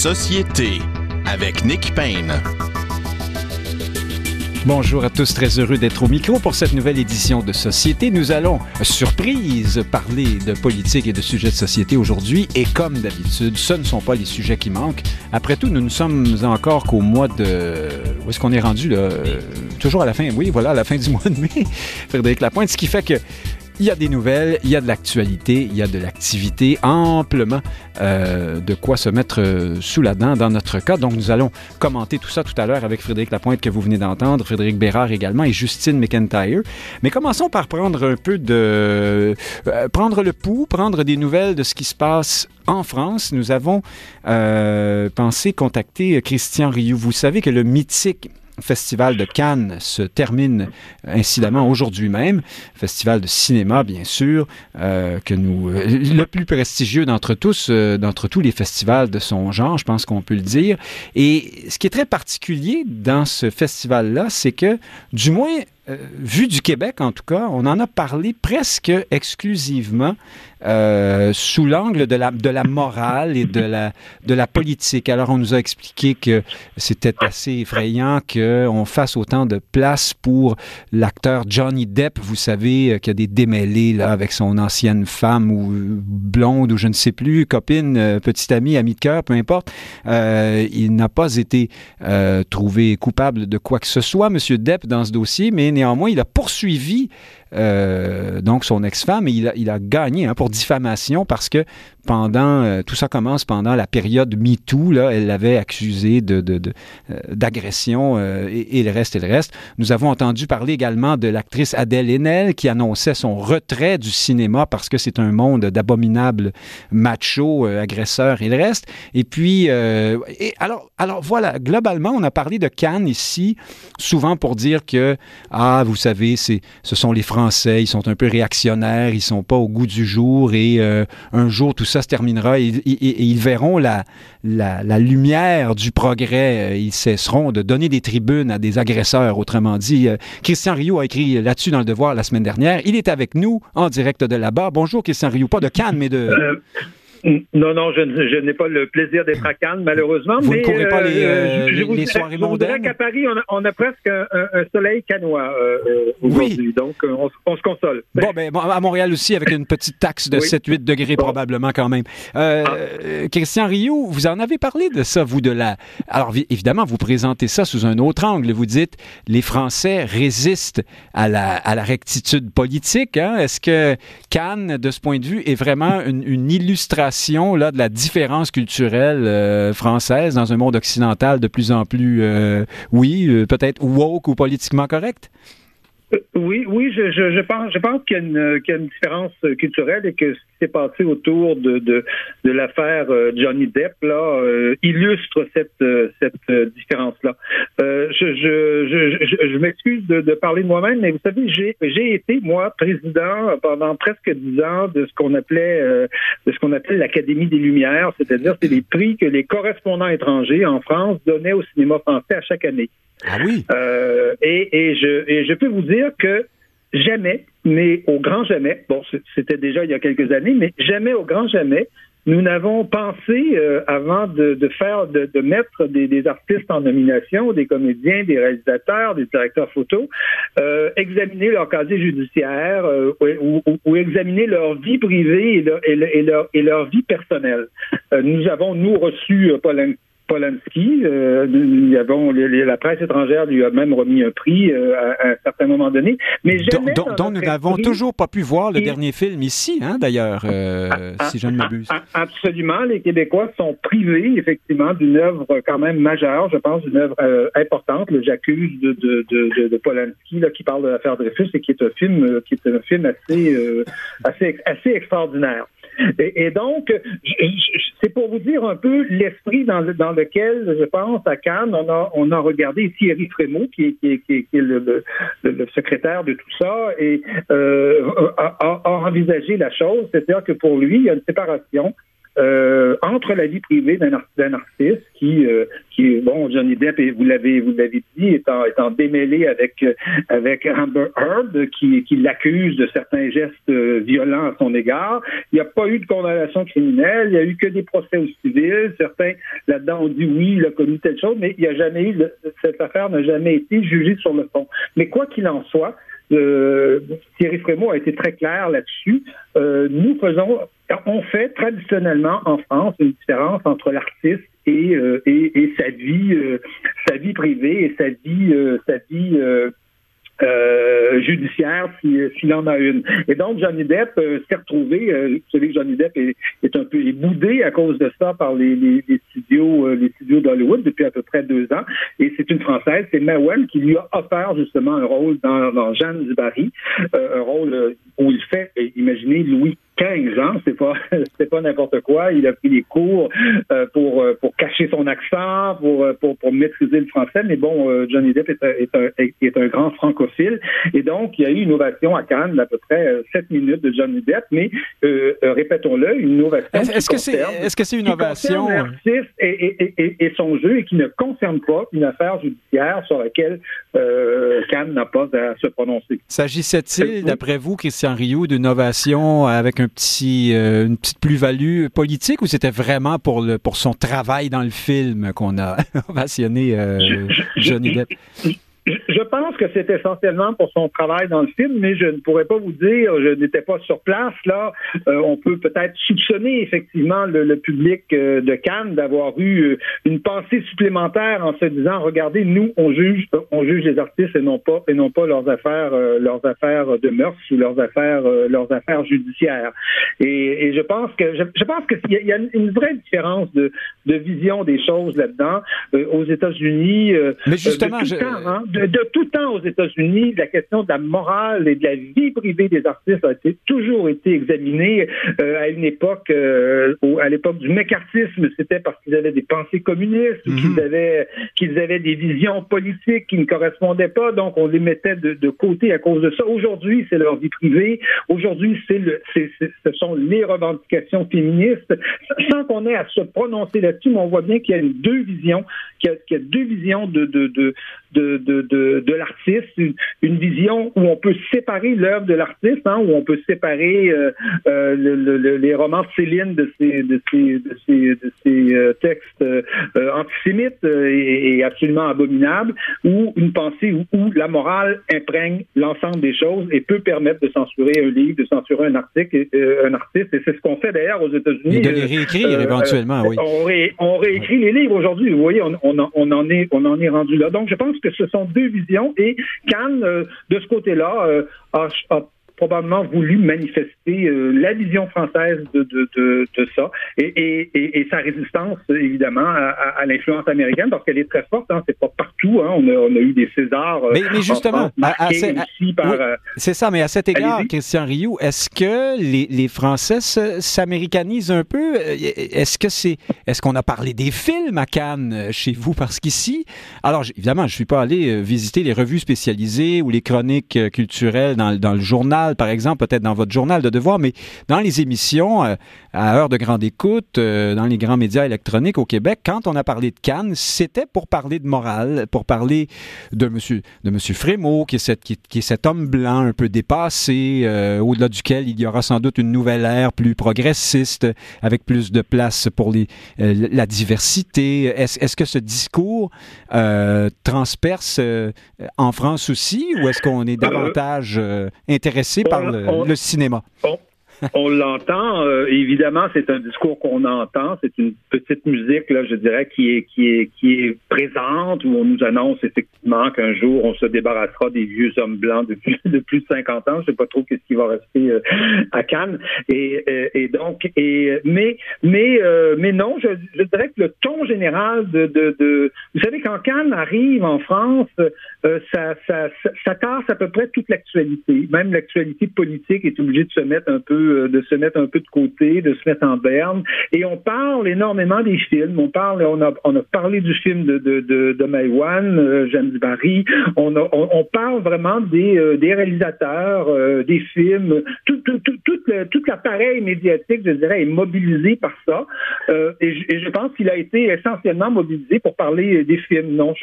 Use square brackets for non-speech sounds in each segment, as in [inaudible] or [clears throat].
Société avec Nick Payne. Bonjour à tous, très heureux d'être au micro pour cette nouvelle édition de Société. Nous allons, surprise, parler de politique et de sujets de société aujourd'hui. Et comme d'habitude, ce ne sont pas les sujets qui manquent. Après tout, nous ne sommes encore qu'au mois de... Où est-ce qu'on est rendu, là? Toujours à la fin, oui, voilà, à la fin du [laughs] mois de mai, Frédéric Lapointe, ce qui fait que il y a des nouvelles, il y a de l'actualité, il y a de l'activité, amplement euh, de quoi se mettre euh, sous la dent dans notre cas. Donc, nous allons commenter tout ça tout à l'heure avec Frédéric Lapointe que vous venez d'entendre, Frédéric Bérard également et Justine McIntyre. Mais commençons par prendre un peu de... Euh, prendre le pouls, prendre des nouvelles de ce qui se passe en France. Nous avons pensé contacter Christian Rioux. Vous savez que le mythique Festival de Cannes se termine incidemment aujourd'hui même. Festival de cinéma, bien sûr, euh, que nous, euh, le plus prestigieux d'entre tous, euh, d'entre tous les festivals de son genre, je pense qu'on peut le dire. Et ce qui est très particulier dans ce festival-là, c'est que, du moins, vu du Québec en tout cas, on en a parlé presque exclusivement euh, sous l'angle de la, de la morale et de la, de la politique. Alors, on nous a expliqué que c'était assez effrayant qu'on fasse autant de place pour l'acteur Johnny Depp, vous savez, euh, qui a des démêlés là, avec son ancienne femme ou blonde ou je ne sais plus, copine, euh, petite amie, amie de cœur, peu importe. Euh, il n'a pas été euh, trouvé coupable de quoi que ce soit, Monsieur Depp, dans ce dossier, mais néanmoins, il a poursuivi euh, donc son ex-femme, il a, gagné hein, pour diffamation parce que pendant, euh, tout ça commence pendant la période MeToo, là, elle l'avait accusé de, d'agression euh, et, le reste et le reste. Nous avons entendu parler également de l'actrice Adèle Haenel qui annonçait son retrait du cinéma parce que c'est un monde d'abominables machos, euh, agresseurs et le reste. Et puis, et alors, alors voilà, globalement, on a parlé de Cannes ici, souvent pour dire que, ah, vous savez, c'est, ce sont les Français, ils sont un peu réactionnaires, ils sont pas au goût du jour et un jour tout ça se terminera et, ils verront la, lumière du progrès. Ils cesseront de donner des tribunes à des agresseurs, autrement dit. Christian Rio a écrit là-dessus dans Le Devoir la semaine dernière. Il est avec nous en direct de là-bas. Bonjour Christian Rio, pas de Cannes, mais de... Euh, non, non, je, je n'ai pas le plaisir d'être à Cannes, malheureusement. Vous mais, ne courez pas les, euh, je, je les, les soirées je mondaines? qu'à Paris, on a, on a, presque un, un soleil canois euh, aujourd'hui, oui. donc on, on, se console. Bon, ben, à Montréal aussi, avec une petite taxe de oui. 7-8 degrés bon. probablement quand même. Euh, ah. Christian Rio, vous en avez parlé de ça, vous, de la... Alors, évidemment, vous présentez ça sous un autre angle. Vous dites, les Français résistent à la, à la rectitude politique. Hein? Est-ce que Cannes, de ce point de vue, est vraiment une, une illustration là, de la différence culturelle euh, française dans un monde occidental de plus en plus, euh, oui, euh, peut-être woke ou politiquement correct? Oui, oui, je, je, pense, je pense qu'il y, y, a une différence culturelle et que s'est passé autour de, de, de l'affaire Johnny Depp là euh, illustre cette, cette différence-là. Euh, je je, je, je m'excuse de, de, parler de moi-même, mais vous savez, j'ai, été moi président pendant presque dix ans de ce qu'on appelait euh, de ce qu'on appelle l'Académie des Lumières, c'est-à-dire c'est les prix que les correspondants étrangers en France donnaient au cinéma français à chaque année. Ah oui? Euh, et, et, je, et je peux vous dire que jamais, mais au grand jamais, bon, c'était déjà il y a quelques années, mais jamais au grand jamais, nous n'avons pensé euh, avant de, de faire, de, de mettre des, des, artistes en nomination, des comédiens, des réalisateurs, des directeurs photo, euh, examiner leur casier judiciaire euh, ou, ou, ou, examiner leur vie privée et leur, et leur, et leur, vie personnelle. Euh, nous avons, nous, reçu Paul Polanski. Euh, nous avons, les, la presse étrangère lui a même remis un prix euh, à, à, un certain moment donné. Mais jamais nous n'avons toujours pas pu voir le et... dernier film ici, hein, d'ailleurs, euh, ah, si je ne m'abuse. Absolument. Les Québécois sont privés, effectivement, d'une œuvre quand même majeure, je pense, d'une œuvre importante, le J'accuse de, de, de, de, Polanski, là, qui parle de l'affaire Dreyfus et qui est un film, qui est un film assez, assez, assez extraordinaire. Et, donc, c'est pour vous dire un peu l'esprit dans, le, dans lequel, je pense, à Cannes, on a, on a regardé Thierry Frémaux, qui est, qui est, qui est, le, secrétaire de tout ça, et euh, a envisagé la chose, c'est-à-dire que pour lui, il y a une séparation euh, entre la vie privée d'un artiste qui, euh, qui bon, Johnny Depp, vous l'avez vous l'avez dit, est en, démêlé avec avec Amber Heard, qui, qui l'accuse de certains gestes violents à son égard. Il n'y a pas eu de condamnation criminelle, il n'y a eu que des procès au civil. Certains là-dedans ont dit oui, il a commis telle chose, mais il n'y a jamais eu cette affaire n'a jamais été jugée sur le fond. Mais quoi qu'il en soit, euh, Thierry Frémaux a été très clair là-dessus. Euh, nous faisons, on fait traditionnellement en France une différence entre l'artiste et, euh, et, sa vie, privée et sa vie, euh, judiciaire s'il en a une. Et donc, Johnny Depp euh, s'est retrouvé, euh, vous savez que Johnny Depp est, un peu est boudé à cause de ça par les, studios les studios d'Hollywood depuis à peu près deux ans. Et c'est une Française, c'est Mawen, qui lui a offert justement un rôle dans, dans Jeanne du Barry, un rôle où il fait, imaginez, Louis 15 ans, c'est pas [laughs] c'est pas n'importe quoi. Il a pris des cours euh, pour euh, pour cacher son accent, pour euh, pour, pour maîtriser le français. Mais bon, Johnny Depp est un, est, un, est un grand francophile et donc il y a eu une ovation à Cannes d'à peu près 7 minutes de Johnny Depp. Mais répétons-le, une ovation. Est-ce que c'est est-ce que c'est une ovation? et, et, et, et, son jeu et qui ne concerne pas une affaire judiciaire sur laquelle Cannes n'a pas à se prononcer. S'agissait-il, d'après vous, Christian Rioux, d'une ovation avec un petit, euh, une petite plus-value politique ou c'était vraiment pour, le, pour son travail dans le film qu'on a [laughs] ovationné euh, Johnny Depp? Je pense que c'est essentiellement pour son travail dans le film, mais je ne pourrais pas vous dire, je n'étais pas sur place là. Euh, on peut peut-être soupçonner effectivement le, public euh, de Cannes d'avoir eu euh, une pensée supplémentaire en se disant, regardez, nous on juge, on juge les artistes et non pas et non pas leurs affaires, leurs affaires de mœurs ou leurs affaires, leurs affaires judiciaires. Et, je pense que je, pense qu'il y, y, a une vraie différence de, de vision des choses là-dedans aux États-Unis. mais justement, je... Hein, de, tout temps aux États-Unis, la question de la morale et de la vie privée des artistes a été, toujours été examinée euh, à une époque, euh, à l'époque du mécartisme, c'était parce qu'ils avaient des pensées communistes ou qu'ils mhm. avaient, qu'ils avaient des visions politiques qui ne correspondaient pas, donc on les mettait de, de côté à cause de ça. Aujourd'hui, c'est leur vie privée. Aujourd'hui, c'est le, ce sont les revendications féministes. Sans qu'on ait à se prononcer là-dessus, mais on voit bien qu'il y a une, deux visions, qu'il y a, qu'il y a deux visions de, de, de, de de, de, l'artiste, une, vision où on peut séparer l'œuvre de l'artiste, hein, où on peut séparer euh, euh, le, les romans de Céline de ces, de ces, de ces, de ces euh, textes antisémites et, absolument abominables, ou une pensée où, où la morale imprègne l'ensemble des choses et peut permettre de censurer un livre, de censurer un article, un artiste, et c'est ce qu'on fait d'ailleurs aux États-Unis. Et de les réécrire éventuellement, oui. On, réécrit les livres aujourd'hui. Vous voyez, on, on, on, en est, on en est rendu là. Donc, je pense que ce sont deux visions et Cannes, euh, de ce côté-là, euh, a, probablement voulu manifester euh, la vision française de, de, de, de ça et, et, et, sa résistance, évidemment, à, à l'influence américaine, parce qu'elle est très forte. Hein, c'est pas partout. Hein, on, a, on a eu des Césars. mais, mais justement, c'est ça. Mais à cet égard, Christian Rioux, est-ce que les, les Français s'américanisent un peu? Est-ce que c'est, est-ce qu'on a parlé des films à Cannes chez vous? Parce qu'ici, alors évidemment, je suis pas allé visiter les revues spécialisées ou les chroniques culturelles dans, dans le journal par exemple, peut-être dans votre journal de devoir, mais dans les émissions, euh, à heure de grande écoute, euh, dans les grands médias électroniques au Québec, quand on a parlé de Cannes, c'était pour parler de morale, pour parler de monsieur, de monsieur Frémaux, qui est, cette, qui, est cet homme blanc un peu dépassé, euh, au-delà duquel il y aura sans doute une nouvelle ère plus progressiste, avec plus de place pour les, la diversité. Est-ce est que ce discours transperce en France aussi, ou est-ce qu'on est davantage intéressé par le, cinéma. on l'entend. Euh, évidemment, c'est un discours qu'on entend. C'est une petite musique, là, je dirais, qui est, qui est, qui est présente, où on nous annonce effectivement qu'un jour, on se débarrassera des vieux hommes blancs de plus de, plus de 50 ans. Je sais pas trop qu'est-ce qui va rester euh, à Cannes. Et, euh, et, donc, et, mais, mais, mais non, je, je, dirais que le ton général de, de, de vous savez, quand Cannes arrive en France, ça, ça, ça, ça casse à peu près toute l'actualité. Même l'actualité politique est obligée de se mettre un peu peu, de se mettre un peu de côté, de se mettre en berne. Et on parle énormément des films. On parle, on a, parlé du film de de de, de Maïwan, James Barry. On, parle vraiment des des réalisateurs, des films, tout, tout, tout, tout l'appareil médiatique, je dirais, est mobilisé par ça. et, je, pense qu'il a été essentiellement mobilisé pour parler des films. Non,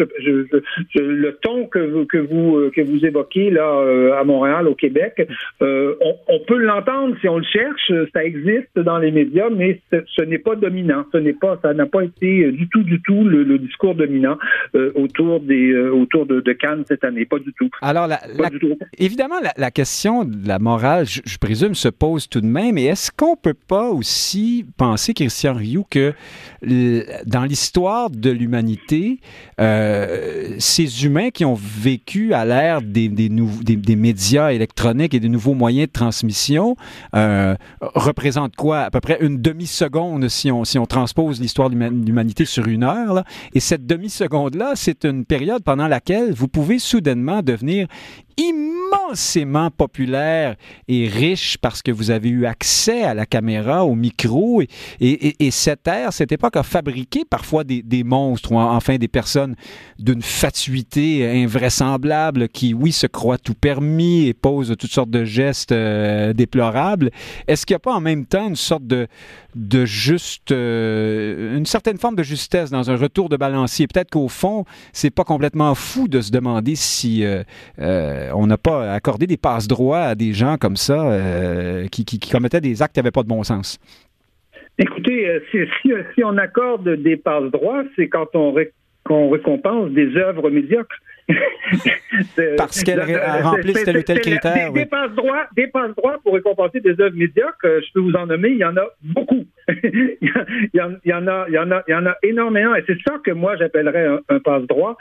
le ton que vous, que vous, que vous évoquez là à Montréal, au Québec, on, peut l'entendre si on le cherche. Ça existe dans les médias, mais ce, n'est pas dominant. Ce n'est pas, ça n'a pas été du tout, du tout le, discours dominant autour des, autour de, Cannes cette année. Pas du tout. Alors, évidemment, la, question de la morale, je, présume, se pose tout de même. Et est-ce qu'on peut pas aussi penser, Christian Rioux, que dans l'histoire de l'humanité, euh, ces humains qui ont vécu à l'ère des, des, des, médias électroniques et des nouveaux moyens de transmission euh, représentent quoi? À peu près une demi-seconde si on, si on transpose l'histoire de l'humanité sur une heure. Et cette demi-seconde-là, c'est une période pendant laquelle vous pouvez soudainement devenir immensément populaire et riche parce que vous avez eu accès à la caméra, au micro. Et, et, et cette ère, cette époque a fabriqué parfois des, des monstres ou enfin des personnes d'une fatuité invraisemblable qui, oui, se croient tout permis et posent toutes sortes de gestes euh, déplorables. Est-ce qu'il n'y a pas en même temps une sorte de, juste, euh, une certaine forme de justesse dans un retour de balancier? Peut-être qu'au fond, c'est pas complètement fou de se demander si euh, on n'a pas accordé des passes droits à des gens comme ça euh, qui, commettaient des actes qui n'avaient pas de bon sens. Écoutez, euh, si, on accorde des passes droits, c'est quand on, récompense des œuvres médiocres. [laughs] Parce qu'elles remplissent tel ou tel critère. Des, passes droits, des passe droits pour récompenser des œuvres médiocres, euh, je peux vous en nommer, il y en a beaucoup. [laughs] il, y en, il, y en, a, il, y en a, il y en a énormément, et c'est ça que moi j'appellerais un, passe droit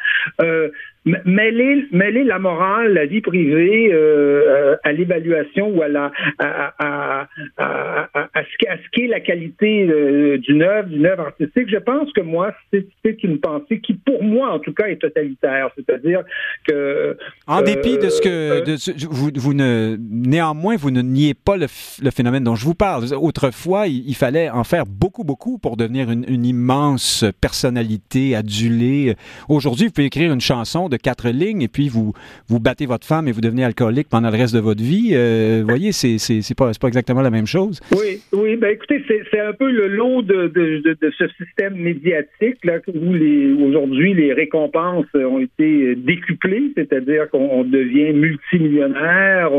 mêler, mêler la morale, la vie privée euh, à l'évaluation ou à la à, à, à, à ce qu'est la qualité euh, d'une œuvre, d'une œuvre artistique, je pense que moi, c'est une pensée qui, pour moi, en tout cas, est totalitaire. C'est-à-dire que en dépit de ce que euh, vous, vous ne néanmoins vous ne niez pas le, le, phénomène dont je vous parle. Autrefois, il, fallait en faire beaucoup beaucoup pour devenir une, une immense personnalité adulée. Aujourd'hui, vous pouvez écrire une chanson de quatre lignes et puis vous, vous battez votre femme et vous devenez alcoolique pendant le reste de votre vie. Euh, voyez, c'est, c'est, pas, pas exactement la même chose. Oui, oui, ben écoutez, c'est, un peu le lot de, de, ce système médiatique là, où aujourd'hui les récompenses ont été décuplées, c'est-à-dire qu'on devient multimillionnaire,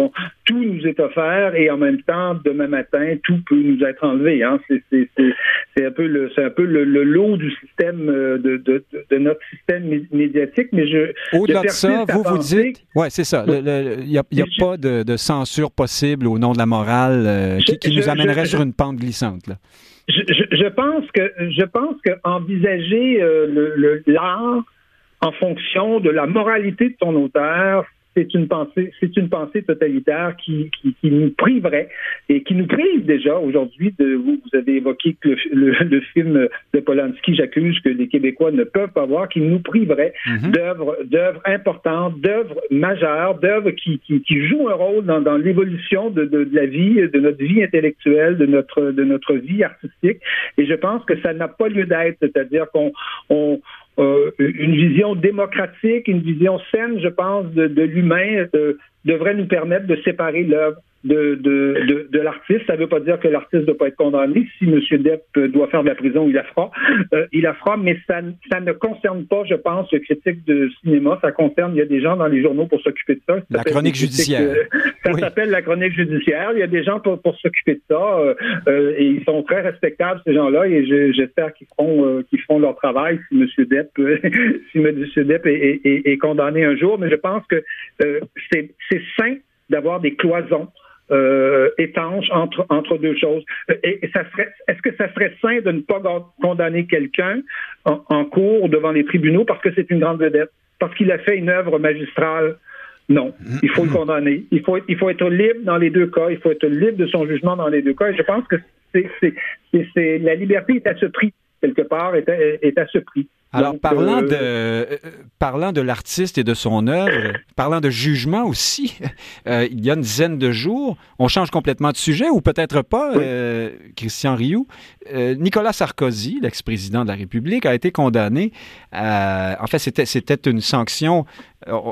tout nous est offert et en même temps, demain matin, tout peut nous être enlevé. Hein. C'est, un peu le, c'est un peu le, lot du système euh, de, de, de, notre système médiatique, mais je, au-delà de ça, vous vous dites, ouais, c'est ça. Il n'y a, pas de, censure possible au nom de la morale euh, qui, nous amènerait sur une pente glissante. Là. Je, pense que je pense que envisager euh, l'art en fonction de la moralité de ton auteur, c'est une pensée, c'est une pensée totalitaire qui, qui, qui, nous priverait et qui nous prive déjà aujourd'hui de vous, vous avez évoqué que le, le, film de Polanski, j'accuse que les Québécois ne peuvent pas voir, qui nous priverait mhm. d'œuvres, d'œuvres importantes, d'œuvres majeures, d'œuvres qui, qui, qui, jouent un rôle dans, dans l'évolution de, de, de, la vie, de notre vie intellectuelle, de notre, de notre vie artistique. Et je pense que ça n'a pas lieu d'être, c'est-à-dire qu'on on, euh, une vision démocratique, une vision saine, je pense, de, de l'humain euh, devrait nous permettre de séparer l'œuvre de, de, de, l'artiste. Ça ne veut pas dire que l'artiste ne doit pas être condamné. Si M. Depp doit faire de la prison, il la fera. Euh, il la fera, mais ça, ça ne concerne pas, je pense, le critique de cinéma. Ça concerne, il y a des gens dans les journaux pour s'occuper de ça. la chronique judiciaire. Euh, ça s'appelle la chronique judiciaire. Il y a des gens pour, pour s'occuper de ça euh, et ils sont très respectables, ces gens-là, et j'espère qu'ils feront, qu'ils feront leur travail si M. Depp, [laughs] si M. Depp est, est, est, condamné un jour. Mais je pense que c'est sain d'avoir des cloisons euh, étanche entre, entre deux choses. Est-ce que ça serait sain de ne pas condamner quelqu'un en, cours devant les tribunaux parce que c'est une grande vedette, parce qu'il a fait une œuvre magistrale? Non, il faut le condamner. Il faut, il faut être libre dans les deux cas. Il faut être libre de son jugement dans les deux cas. Et je pense que c'est, c'est, c'est, la liberté est à ce prix quelque part est à, est à ce prix. Alors, parlant, de, euh, parlant de l'artiste et de son œuvre, [clears throat] parlant de jugement aussi, euh, il y a une dizaine de jours, on change complètement de sujet, ou peut-être pas, euh, Christian Rioux. Nicolas Sarkozy, l'ex-président de la République, a été condamné. en fait, c'était, c'était une sanction.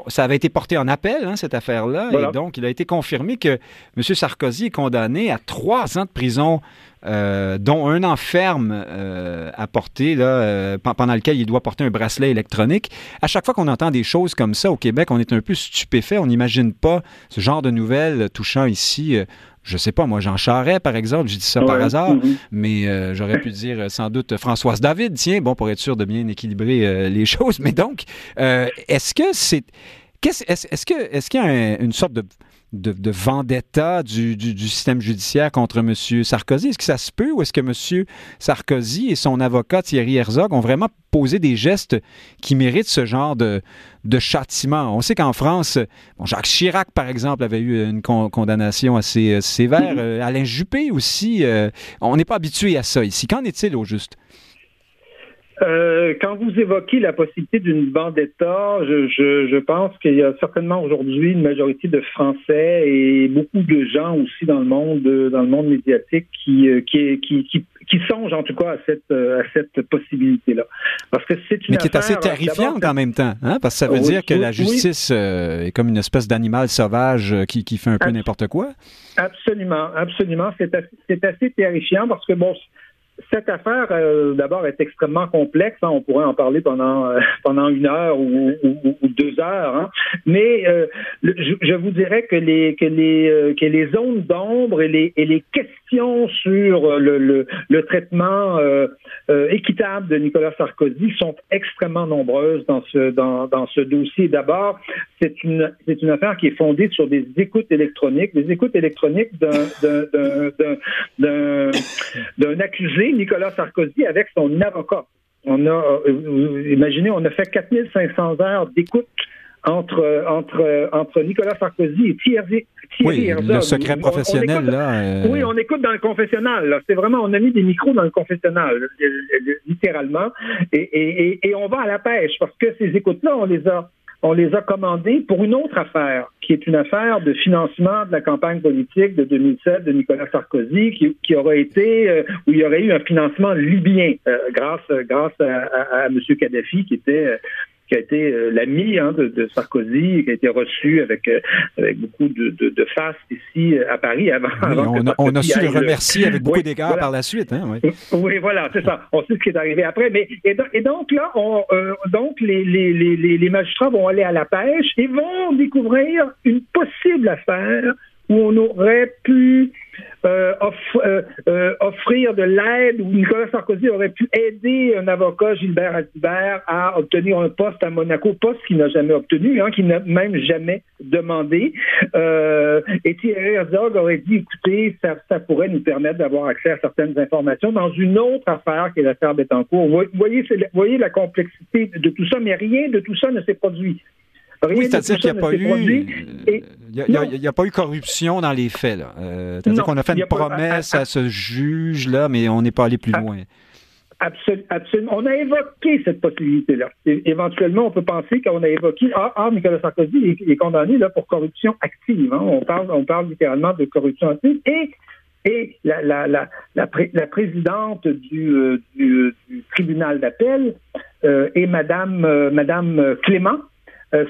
Ça avait été porté en appel, hein, cette affaire-là, et donc il a été confirmé que M. Sarkozy est condamné à trois ans de prison euh, dont un enferme euh, à porter, là, euh, pendant lequel il doit porter un bracelet électronique. À chaque fois qu'on entend des choses comme ça au Québec, on est un peu stupéfait. On n'imagine pas ce genre de nouvelles touchant ici. Je sais pas, moi, Jean Charest, par exemple, j'ai dit ça par hasard, mm-hmm. mais j'aurais pu dire sans doute Françoise David, tiens, bon, pour être sûr de bien équilibrer les [laughs] choses. Mais donc, est-ce que c'est. Est-ce est que est-ce qu'il y a une sorte de de, vendetta du, système judiciaire contre M. Sarkozy? Est-ce que ça se peut ou est-ce que M. Sarkozy et son avocat Thierry Herzog ont vraiment posé des gestes qui méritent ce genre de, châtiment? On sait qu'en France, Jacques Chirac, par exemple, avait eu une condamnation assez euh, sévère. Mm-hmm. Euh, Alain Juppé aussi. Euh, on n'est pas habitué à ça ici. Qu'en est-il au juste? Euh, quand vous évoquez la possibilité d'une vendetta, je, je, je pense qu'il y a certainement aujourd'hui une majorité de Français et beaucoup de gens aussi dans le monde, dans le monde médiatique qui, euh, qui, qui, qui, qui songent en tout cas à cette, euh, à cette possibilité-là. Parce que c'est une Mais qui est assez terrifiante en même temps, hein? parce que ça veut dire que la justice est comme une espèce d'animal sauvage qui, qui fait un peu n'importe quoi. Absolument, absolument. C'est assez, assez terrifiant parce que bon cette affaire, euh, d'abord, est extrêmement complexe. Hein. On pourrait en parler pendant euh, [laughs] pendant une heure ou, deux heures. Hein. Mais euh, je, vous dirais que les que les que les zones d'ombre et les et les questions sur le le, le traitement équitable de Nicolas Sarkozy sont extrêmement nombreuses dans ce dans dans ce dossier. D'abord, c'est une c'est une affaire qui est fondée sur des écoutes électroniques, des écoutes électroniques d'un d'un d'un accusé Nicolas Sarkozy avec son avocat. On a, euh, imaginez, on a fait 4500 heures d'écoute entre, entre, entre Nicolas Sarkozy et Thierry, Thierry oui, Le secret professionnel, là. Euh, oui, on écoute dans le confessionnal. C'est vraiment, on a mis des micros dans le confessionnal, littéralement. Et, et, et, on va à la pêche parce que ces écoutes-là, on les a on les a commandés pour une autre affaire, qui est une affaire de financement de la campagne politique de 2007 de Nicolas Sarkozy, qui, qui aurait été, euh, où il y aurait eu un financement libyen euh, grâce, grâce à, à, M. Kadhafi, qui était euh, qui a été euh, l'ami hein, de, de, Sarkozy, qui a été reçu avec, euh, avec beaucoup de, de, ici euh, à Paris avant. on, a, on, a, su le remercier avec beaucoup d'égards par la suite. Hein, oui. oui. voilà, c'est ça. On sait ce qui est arrivé après. Mais, et, et donc là, on, donc les, les, les, les magistrats vont aller à la pêche et vont découvrir une possible affaire où on aurait pu euh, euh, euh, offrir de l'aide, où Nicolas Sarkozy aurait pu aider un avocat, Gilbert Azibert, à obtenir un poste à Monaco, poste qu'il n'a jamais obtenu, hein, qu'il n'a même jamais demandé. et Thierry Herzog aurait dit, écoutez, ça, pourrait nous permettre d'avoir accès à certaines informations dans une autre affaire qui est l'affaire voyez, vous voyez la complexité de tout ça, mais rien de tout ça ne s'est produit oui, c'est-à-dire qu'il n'y a pas eu. Il n'y a, pas eu corruption dans les faits. Euh, c'est-à-dire qu'on a fait une promesse à, ce juge-là, mais on n'est pas allé plus loin. Absolument. On a évoqué cette possibilité-là. Éventuellement, on peut penser qu'on a évoqué ah, ah, Nicolas Sarkozy est, condamné là, pour corruption active. Hein. On, parle, on parle littéralement de corruption active. Et, et la, la, la, la, présidente du, euh, du, tribunal d'appel euh, est Madame, Madame Clément,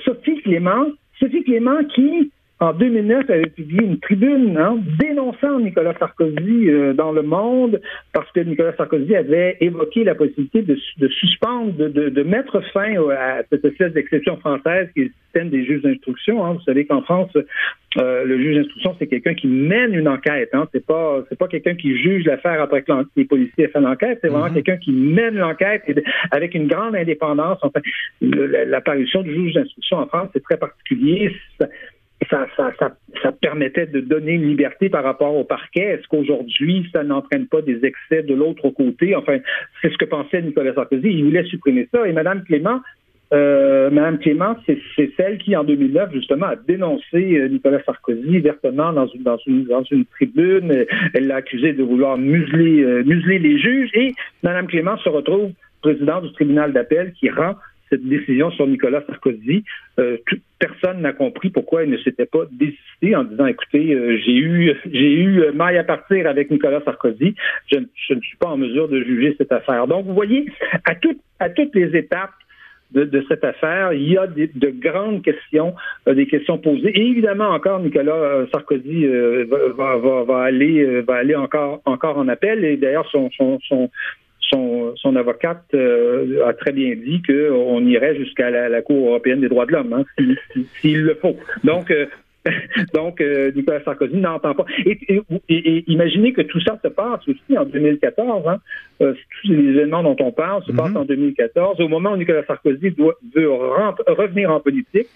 Sophie Clément, Sophie Clément qui, en 2009, avait publié une tribune hein, dénonçant Nicolas Sarkozy euh, dans le monde parce que Nicolas Sarkozy avait évoqué la possibilité de, de suspendre, de, de, de, mettre fin à cette espèce d'exception française qui est le système des juges d'instruction. Hein. Vous savez qu'en France, euh, le juge d'instruction, c'est quelqu'un qui mène une enquête. Hein. C'est pas c'est pas quelqu'un qui juge l'affaire après que les policiers aient fait l'enquête. C'est vraiment mm-hmm. quelqu'un qui mène l'enquête avec une grande indépendance. Enfin, l'apparition du juge d'instruction en France, c'est très particulier ça, ça, ça, ça, permettait de donner une liberté par rapport au parquet. Est-ce qu'aujourd'hui, ça n'entraîne pas des excès de l'autre côté? Enfin, c'est ce que pensait Nicolas Sarkozy. Il voulait supprimer ça. Et Mme Clément, euh, Mme Clément, c'est celle qui, en 2009, justement, a dénoncé euh, Nicolas Sarkozy vertement dans une, tribune. Elle l'a accusé de vouloir museler, euh, museler les juges. Et Mme Clément se retrouve président du tribunal d'appel qui rend décision sur Nicolas Sarkozy. Euh, personne n'a compris pourquoi il ne s'était pas désisté en disant écoutez, euh, j'ai eu eu maille à partir avec Nicolas Sarkozy. Je, ne suis pas en mesure de juger cette affaire. Donc, vous voyez, à, toutes à toutes les étapes, de, cette affaire. Il y a de grandes questions, euh, des questions posées. Et évidemment, encore, Nicolas Sarkozy va, va, va, aller, va aller encore, encore en appel. Et d'ailleurs, son, son, avocate euh, a très bien dit qu'on irait jusqu'à la, Cour européenne des droits de l'homme, hein, s'il le faut. Donc, euh, [laughs] donc, euh, Nicolas Sarkozy n'entend pas. Et, imaginez que tout ça se passe aussi en 2014. Hein. tous les événements dont on parle se passent mm-hmm. en 2014. Au moment où Nicolas Sarkozy doit, veut revenir en politique,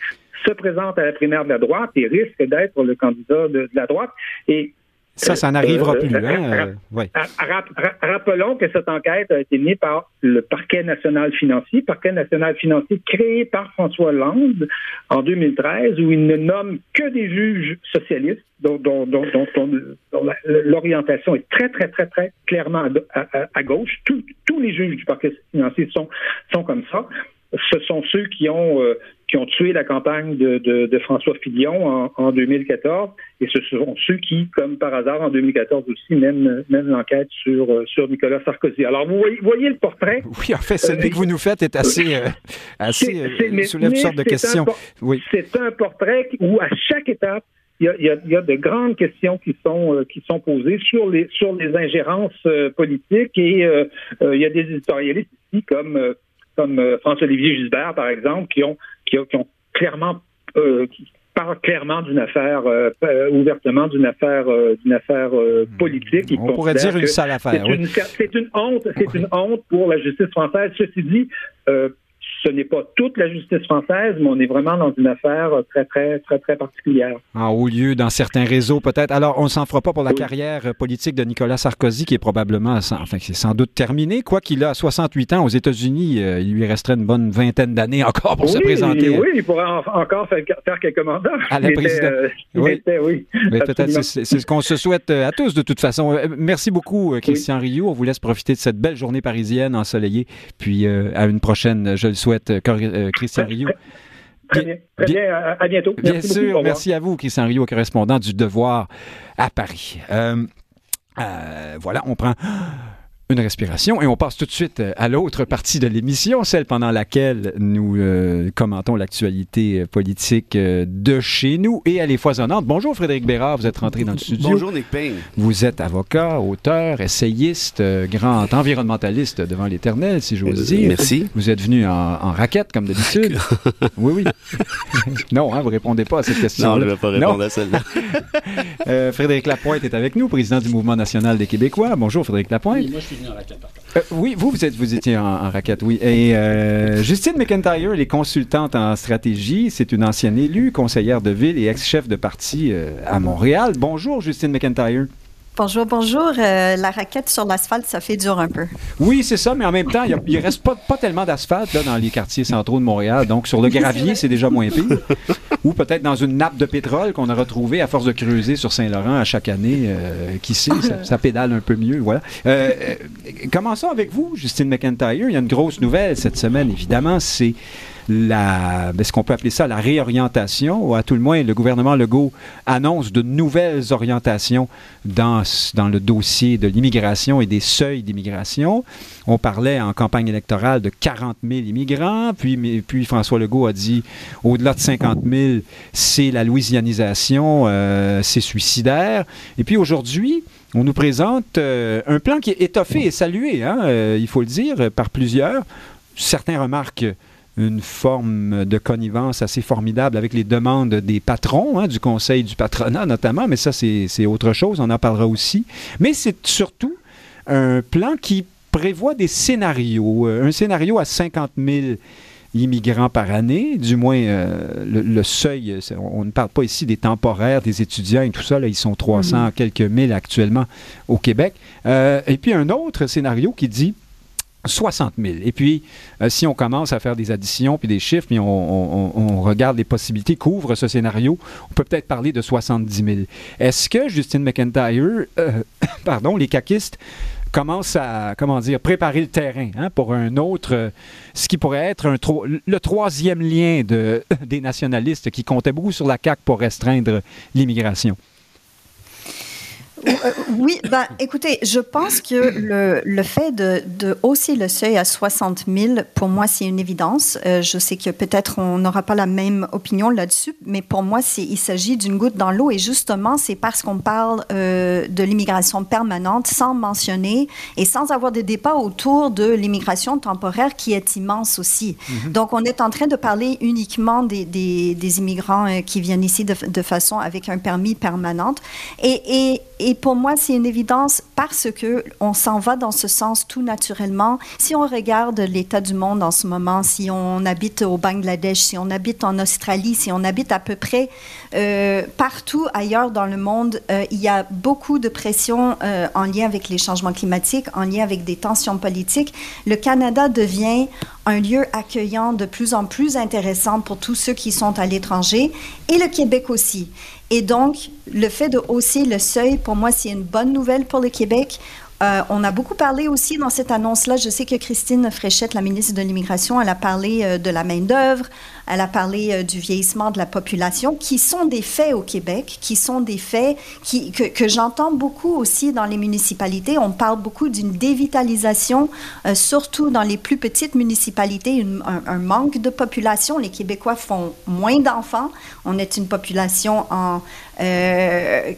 se présente à la primaire de la droite et risque d'être le candidat de, de la droite. Et ça, ça n'arrivera plus. Hein? Rappelons que cette enquête a été menée par le parquet national financier, parquet national financier créé par François Hollande en 2013, où il ne nomme que des juges socialistes dont, l'orientation est très, très, très, très clairement à, gauche. tous les juges du parquet financier sont, sont comme ça ce sont ceux qui ont euh, qui ont tué la campagne de, François Fillon en, 2014, et ce sont ceux qui, comme par hasard, en 2014 aussi, mènent, l'enquête sur, euh, sur Nicolas Sarkozy. Alors, vous voyez, le portrait? Oui, en fait, celui euh, que vous nous faites est assez, assez soulève toutes sortes de questions. oui. C'est un portrait où, à chaque étape, il y, a, de grandes questions qui sont qui sont posées sur les sur les ingérences politiques et il y a des éditorialistes ici comme comme euh, François-Olivier Gisbert, par exemple, qui ont, qui, ont clairement euh, qui parlent clairement d'une affaire euh, ouvertement d'une affaire d'une affaire hmm. politique. On pourrait dire une sale affaire. C'est une, honte, c'est une honte pour la justice française. Ceci dit, ce n'est pas toute la justice française, mais on est vraiment dans une affaire très, très, très, très particulière. En haut lieu, dans certains réseaux, peut-être. Alors, on ne s'en fera pas pour la carrière politique de Nicolas Sarkozy, qui est probablement, enfin, c'est sans doute terminé. Quoi qu'il a 68 ans aux États-Unis, euh, il lui resterait une bonne vingtaine d'années encore pour se présenter. Oui, il pourrait encore faire, quelques mandats. À la présidence. Euh, oui. oui peut-être c'est ce qu'on se souhaite euh, à tous, de toute façon. Merci beaucoup, Christian Rioux. On vous laisse profiter de cette belle journée parisienne ensoleillée. Puis, à une prochaine, je le souhaite souhaite, euh, euh, Christian Rio. Très bien. Très bien. À, bientôt. Bien sûr. Merci à vous, Christian Rio, correspondant du Devoir à Paris. Euh, voilà, on prend une respiration et on passe tout de suite euh, à l'autre partie de l'émission, celle pendant laquelle nous euh, commentons l'actualité euh, politique de chez nous et elle est foisonnante. Bonjour Frédéric Bérard, vous êtes rentré dans le studio. Bonjour Nick Payne. Vous êtes avocat, auteur, essayiste, grand environnementaliste devant l'éternel, si j'ose dire. Merci. Vous êtes venu en, raquette comme d'habitude. oui, oui. [laughs] non, hein, vous répondez pas à cette question. Non, je ne vais pas répondre à celle-là. [laughs] Frédéric Lapointe est avec nous, président du Mouvement national des Québécois. Bonjour Frédéric Lapointe. Oui, moi je suis euh, oui, vous, étiez en, raquette, oui. Et euh, Justine McIntyre, elle est consultante en stratégie. C'est une ancienne élue, conseillère de ville et ex-chef de parti euh, à Montréal. Bonjour, Justine McIntyre. Bonjour, bonjour. Euh, la raquette sur l'asphalte, ça fait dur un peu. Oui, c'est ça, mais en même temps, il ne reste pas, pas tellement d'asphalte dans les quartiers centraux de Montréal. Donc, sur le [laughs] gravier, c'est déjà moins pire. Ou peut-être dans une nappe de pétrole qu'on a retrouvée à force de creuser sur Saint-Laurent à chaque année. Euh, qui sait, ça, pédale un peu mieux. Voilà. Euh, commençons avec vous, Justine McIntyre. Il y a une grosse nouvelle cette semaine, évidemment. C'est la, est-ce qu'on peut appeler ça la réorientation, ou à tout le moins, le gouvernement Legault annonce de nouvelles orientations dans, dans le dossier de l'immigration et des seuils d'immigration. On parlait en campagne électorale de 40 000 immigrants, puis, puis François Legault a dit au-delà de 50 000, c'est la louisianisation, euh, c'est suicidaire. Et puis aujourd'hui, on nous présente euh, un plan qui est étoffé et salué, hein, euh, il faut le dire, par plusieurs. Certains remarquent une forme de connivence assez formidable avec les demandes des patrons, hein, du conseil du patronat notamment, mais ça c'est autre chose, on en parlera aussi. Mais c'est surtout un plan qui prévoit des scénarios, euh, un scénario à 50 000 immigrants par année, du moins euh, le, seuil, on ne parle pas ici des temporaires, des étudiants et tout ça, là, ils sont 300 mm-hmm. quelques mille actuellement au Québec. Euh, et puis un autre scénario qui dit 60 000. Et puis, euh, si on commence à faire des additions puis des chiffres, puis on, regarde les possibilités qu'ouvre ce scénario, on peut peut-être parler de 70 000. Est-ce que Justine McIntyre, euh, [coughs] pardon, les caquistes commence à, comment dire, préparer le terrain hein, pour un autre, ce qui pourrait être le troisième lien de, [coughs] des nationalistes qui comptaient beaucoup sur la CAQ pour restreindre l'immigration? Euh, oui, bah, écoutez, je pense que le, le fait de, de, hausser le seuil à 60 000, pour moi, c'est une évidence. Euh, je sais que peut-être on n'aura pas la même opinion là-dessus, mais pour moi, il s'agit d'une goutte dans l'eau. Et justement, c'est parce qu'on parle euh, de l'immigration permanente sans mentionner et sans avoir de débat autour de l'immigration temporaire qui est immense aussi. Mhm. Donc, on est en train de parler uniquement des, des, des immigrants qui viennent ici de, de, façon avec un permis permanent. Et, et, et pour moi, c'est une évidence parce que on s'en va dans ce sens tout naturellement. Si on regarde l'état du monde en ce moment, si on habite au Bangladesh, si on habite en Australie, si on habite à peu près euh, partout ailleurs dans le monde, euh, il y a beaucoup de pression euh, en lien avec les changements climatiques, en lien avec des tensions politiques. Le Canada devient un lieu accueillant de plus en plus intéressant pour tous ceux qui sont à l'étranger et le Québec aussi. Et donc, le fait de hausser le seuil, pour moi, c'est une bonne nouvelle pour le Québec. Euh, on a beaucoup parlé aussi dans cette annonce-là. Je sais que Christine Fréchette, la ministre de l'Immigration, elle a parlé euh, de la main-d'œuvre, elle a parlé euh, du vieillissement de la population, qui sont des faits au Québec, qui sont des faits que, j'entends beaucoup aussi dans les municipalités. On parle beaucoup d'une dévitalisation, surtout dans les plus petites municipalités, un, manque de population. Les Québécois font moins d'enfants. On est une population en,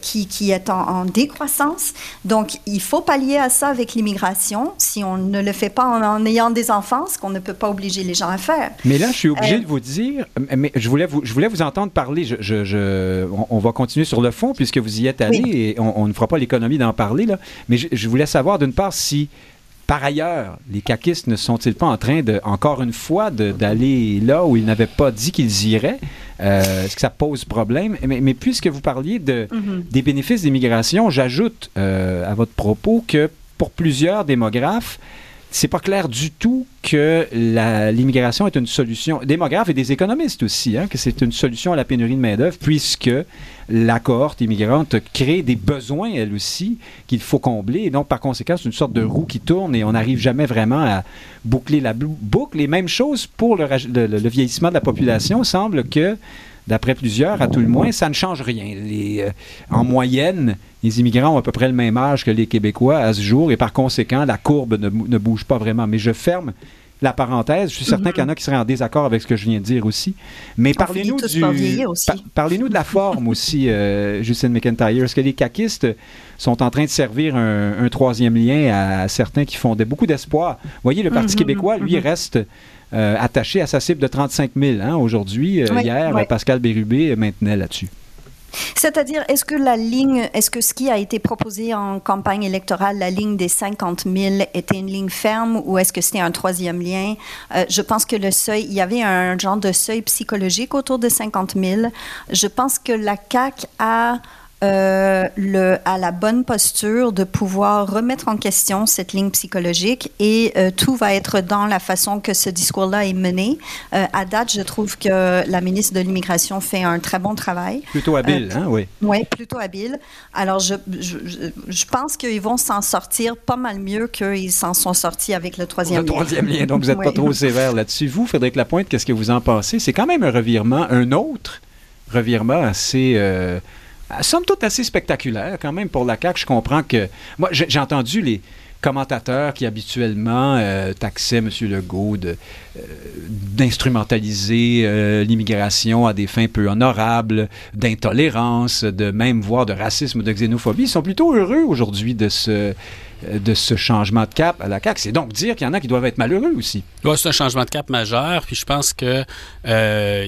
qui, qui, est en, en décroissance. Donc, il faut pallier à ça avec l'immigration, si on ne le fait pas en, ayant des enfants, ce qu'on ne peut pas obliger les gens à faire. Mais là, je suis obligé euh, de vous dire, mais je voulais vous, je voulais vous entendre parler. Je, on, va continuer sur le fond puisque vous y êtes allé et on, ne fera pas l'économie d'en parler là. Mais je, voulais savoir d'une part si par ailleurs, les caquistes ne sont-ils pas en train, de, encore une fois, d'aller là où ils n'avaient pas dit qu'ils iraient? Euh, est-ce que ça pose problème? Mais, puisque vous parliez de, mm-hmm. des bénéfices d'immigration, j'ajoute euh, à votre propos que pour plusieurs démographes, c'est pas clair du tout que l'immigration est une solution, démographes et des économistes aussi, hein, que c'est une solution à la pénurie de main-d'œuvre, puisque la cohorte immigrante crée des besoins, elle aussi, qu'il faut combler. Et donc, par conséquent, c'est une sorte de roue qui tourne et on n'arrive jamais vraiment à boucler la boucle. Et même chose pour le, le vieillissement de la population. semble que d'après plusieurs, à tout le moins, ça ne change rien. Les, euh, en moyenne, les immigrants ont à peu près le même âge que les Québécois à ce jour, et par conséquent, la courbe ne, ne bouge pas vraiment. Mais je ferme la parenthèse. Je suis certain mhm. qu'il y en a qui seraient en désaccord avec ce que je viens de dire aussi. Mais parlez-nous du, parlez-nous de la forme aussi, euh, Justine McIntyre. Est-ce que les caquistes sont en train de servir un, troisième lien à, certains qui font beaucoup d'espoir? Vous voyez, le Parti mhm, québécois, lui, mhm. reste euh, attaché à sa cible de 35 000 hein, aujourd'hui. Euh, hier, Pascal Bérubé maintenait là-dessus. C'est-à-dire, est-ce que la ligne, est-ce que ce qui a été proposé en campagne électorale, la ligne des 50 000, était une ligne ferme ou est-ce que c'était un troisième lien? Euh, je pense que le seuil, il y avait un genre de seuil psychologique autour de 50 000. Je pense que la CAQ a euh, le, à la bonne posture de pouvoir remettre en question cette ligne psychologique et euh, tout va être dans la façon que ce discours-là est mené. Euh, à date, je trouve que la ministre de l'Immigration fait un très bon travail. Plutôt habile, hein, oui. Oui, plutôt habile. Alors, je, je, je pense qu'ils vont s'en sortir pas mal mieux qu'ils s'en sont sortis avec le troisième lien. Le troisième lien, donc vous n'êtes pas trop sévère là-dessus. Vous, Frédéric Lapointe, qu'est-ce que vous en pensez? C'est quand même un revirement, un autre revirement assez somme toute assez spectaculaire quand même pour la CAQ. Je comprends que... Moi, j'ai entendu les commentateurs qui habituellement euh, taxaient M. Legault euh, d'instrumentaliser l'immigration à des fins peu honorables, d'intolérance, de même voire de racisme ou de xénophobie, ils sont plutôt heureux aujourd'hui de ce changement de cap à la CAQ. C'est donc dire qu'il y en a qui doivent être malheureux aussi. C'est un changement de cap majeur. Puis je pense que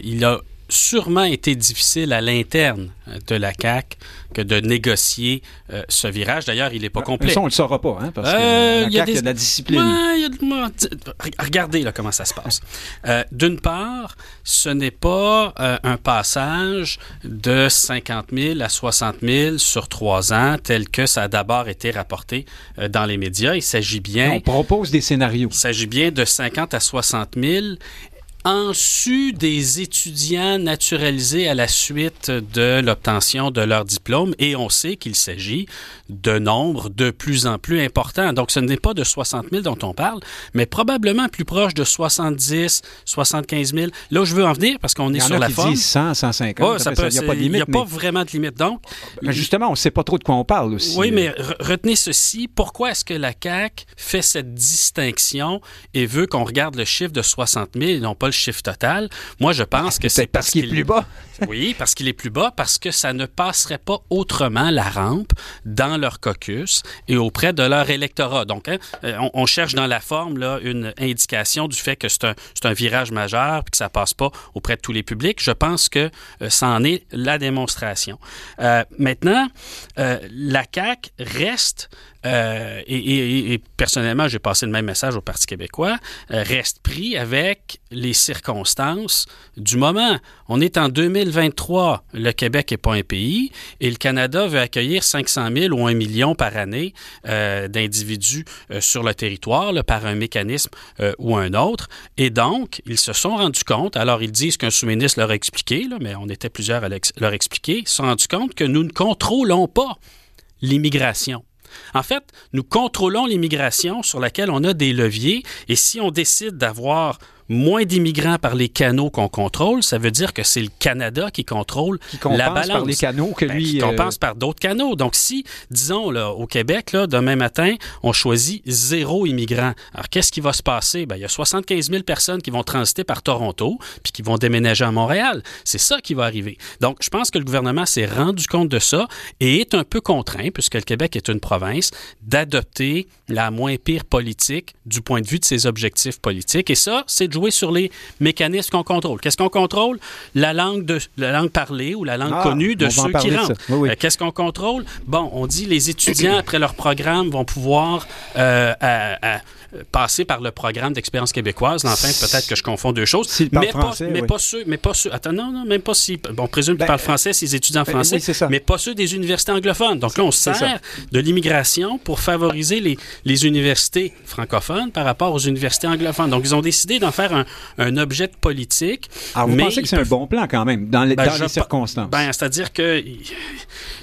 il a sûrement été difficile à l'interne de la CAC que de négocier euh, ce virage. D'ailleurs, il n'est pas ah, complet. Ça, on ne le saura pas, hein, parce que euh, la CAQ, il y a de la discipline. Regardez là, comment ça se passe. Euh, d'une part, ce n'est pas un passage de 50 000 à 60 000 sur trois ans, tel que ça a d'abord été rapporté dans les médias. Il s'agit bien... On propose des scénarios. Il s'agit bien de 50 à 60 000 en su des étudiants naturalisés à la suite de l'obtention de leur diplôme et on sait qu'il s'agit de nombres de plus en plus importants. Donc, ce n'est pas de 60 000 dont on parle, mais probablement plus proche de 70, 75 000. Là où je veux en venir, parce qu'on est sur la forme. 100, 150. il n'y a pas de limite. Il n'y a pas vraiment de limite. Donc, mais justement, on ne sait pas trop de quoi on parle aussi. Oui, mais retenez ceci. Pourquoi est-ce que la CAQ fait cette distinction et veut qu'on regarde le chiffre de 60 000 et non pas le chiffre total. Moi, je pense que c'est parce, qu'il est plus bas. [laughs] oui, parce qu'il est plus bas, parce que ça ne passerait pas autrement la rampe dans leur caucus et auprès de leur électorat. Donc, hein, euh, on, cherche dans la forme là, une indication du fait que c'est un, un, virage majeur et que ça passe pas auprès de tous les publics. Je pense que euh, ça en est la démonstration. Euh, maintenant, la CAQ reste euh, et, personnellement, j'ai passé le même message au Parti québécois, euh, reste pris avec les circonstances du moment. On est en 2023, le Québec n'est pas un pays et le Canada veut accueillir 500 000 ou 1 million par année euh, d'individus sur le territoire par un mécanisme ou un autre. Et donc, ils se sont rendus compte, alors ils disent qu'un sous-ministre leur a expliqué, mais on était plusieurs à leur expliquer, ils se sont rendus compte que nous ne contrôlons pas l'immigration. En fait, nous contrôlons l'immigration sur laquelle on a des leviers et si on décide d'avoir moins d'immigrants par les canaux qu'on contrôle, ça veut dire que c'est le Canada qui contrôle la balance. par les canaux que ben, lui... qui compense euh, par d'autres canaux. Donc si, disons, là, au Québec, là, demain matin, on choisit zéro immigrant, alors qu'est-ce qui va se passer? Ben, il y a 75 000 personnes qui vont transiter par Toronto puis qui vont déménager à Montréal. C'est ça qui va arriver. Donc, je pense que le gouvernement s'est rendu compte de ça et est un peu contraint, puisque le Québec est une province, d'adopter la moins pire politique du point de vue de ses objectifs politiques. Et ça, c'est jouer sur les mécanismes qu'on contrôle. Qu'est-ce qu'on contrôle? La langue, de, la langue parlée ou la langue ah, connue de ceux qui rentrent. Euh, qu'est-ce qu'on contrôle? Bon, on dit les étudiants, après leur programme, vont pouvoir euh, passer par le programme d'expérience québécoise. Enfin, peut-être que je confonds deux choses. mais, pas, mais pas ceux, mais pas ceux. Attends, non, non, même pas si. Bon, on présume qu'ils ben, parlent français, ces étudiants ben, français, mais pas ceux des universités anglophones. Donc là, on sert de l'immigration pour favoriser les, les universités francophones par rapport aux universités anglophones. Donc, ils ont décidé d'en faire un, un, objet de politique. Alors, vous pensez que c'est un bon plan quand même, dans les, ben, dans les circonstances? Ben, c'est-à-dire que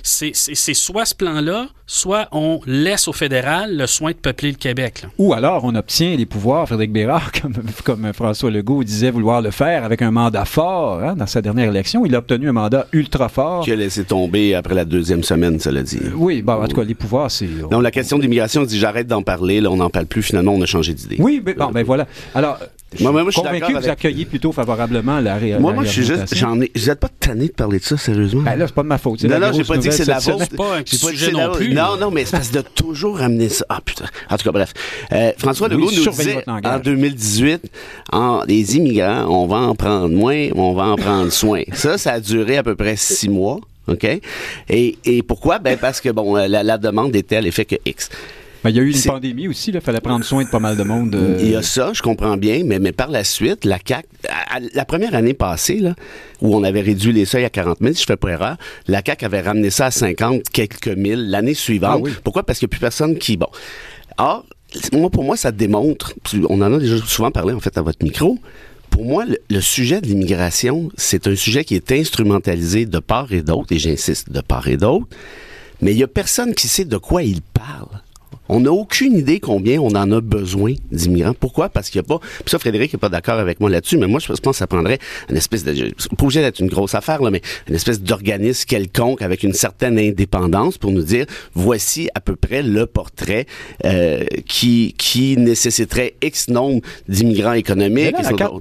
c'est soit ce plan-là, soit on laisse au fédéral le soin de peupler le Québec. Ou alors on obtient les pouvoirs, Frédéric Bérard, [laughs] comme, comme François Legault disait vouloir le faire, avec un mandat fort hein, dans sa dernière élection. Il a obtenu un mandat ultra fort. Qui a laissé tomber après la deuxième semaine, cela dit. oui, bon, en tout cas, les pouvoirs, c'est... Non, la question d'immigration, dit j'arrête d'en parler, là, on n'en parle plus, finalement, on a changé d'idée. Oui, mais, bon, ben voilà. Alors, moi, moi, je suis convaincu que vous accueillez plutôt favorablement la réalité. Moi, moi, je suis juste, j'en ai, vous n'êtes pas tanné de parler de ça, sérieusement. Ben là, c'est pas de ma faute. Non, non, j'ai pas dit que c'est de la faute. C'est pas un sujet non plus. Non, non, mais c'est parce de toujours ramener ça. Ah, putain. En tout cas, bref. Euh, François Legault nous disait, en 2018, en, les immigrants, on va en prendre moins, on va en prendre soin. [laughs] Ça, ça a duré à peu près six mois. OK? Et, et pourquoi? Ben, parce que, bon, la, la demande était à l'effet que X. Il y a eu une pandémie aussi, il fallait prendre soin de pas mal de monde. Euh. Il y a ça, je comprends bien, mais, mais par la suite, la CAC, la première année passée, là, où on avait réduit les seuils à 40 000, si je fais pas erreur, la CAC avait ramené ça à 50 quelques mille l'année suivante. Ah Pourquoi? Parce qu'il n'y a plus personne qui... Bon. Or, moi, pour moi, ça démontre, on en a déjà souvent parlé, en fait, à votre micro, pour moi, le, sujet de l'immigration, c'est un sujet qui est instrumentalisé de part et d'autre, et j'insiste, de part et d'autre, mais il y a personne qui sait de quoi il parle. On n'a aucune idée combien on en a besoin d'immigrants. Pourquoi? Parce qu'il n'y a pas... Puis ça, Frédéric n'est pas d'accord avec moi là-dessus, mais moi, je pense que ça prendrait une espèce de... Pas obligé d'être une grosse affaire, là, mais une espèce d'organisme quelconque avec une certaine indépendance pour nous dire, voici à peu près le portrait euh, qui, qui nécessiterait X nombre d'immigrants économiques.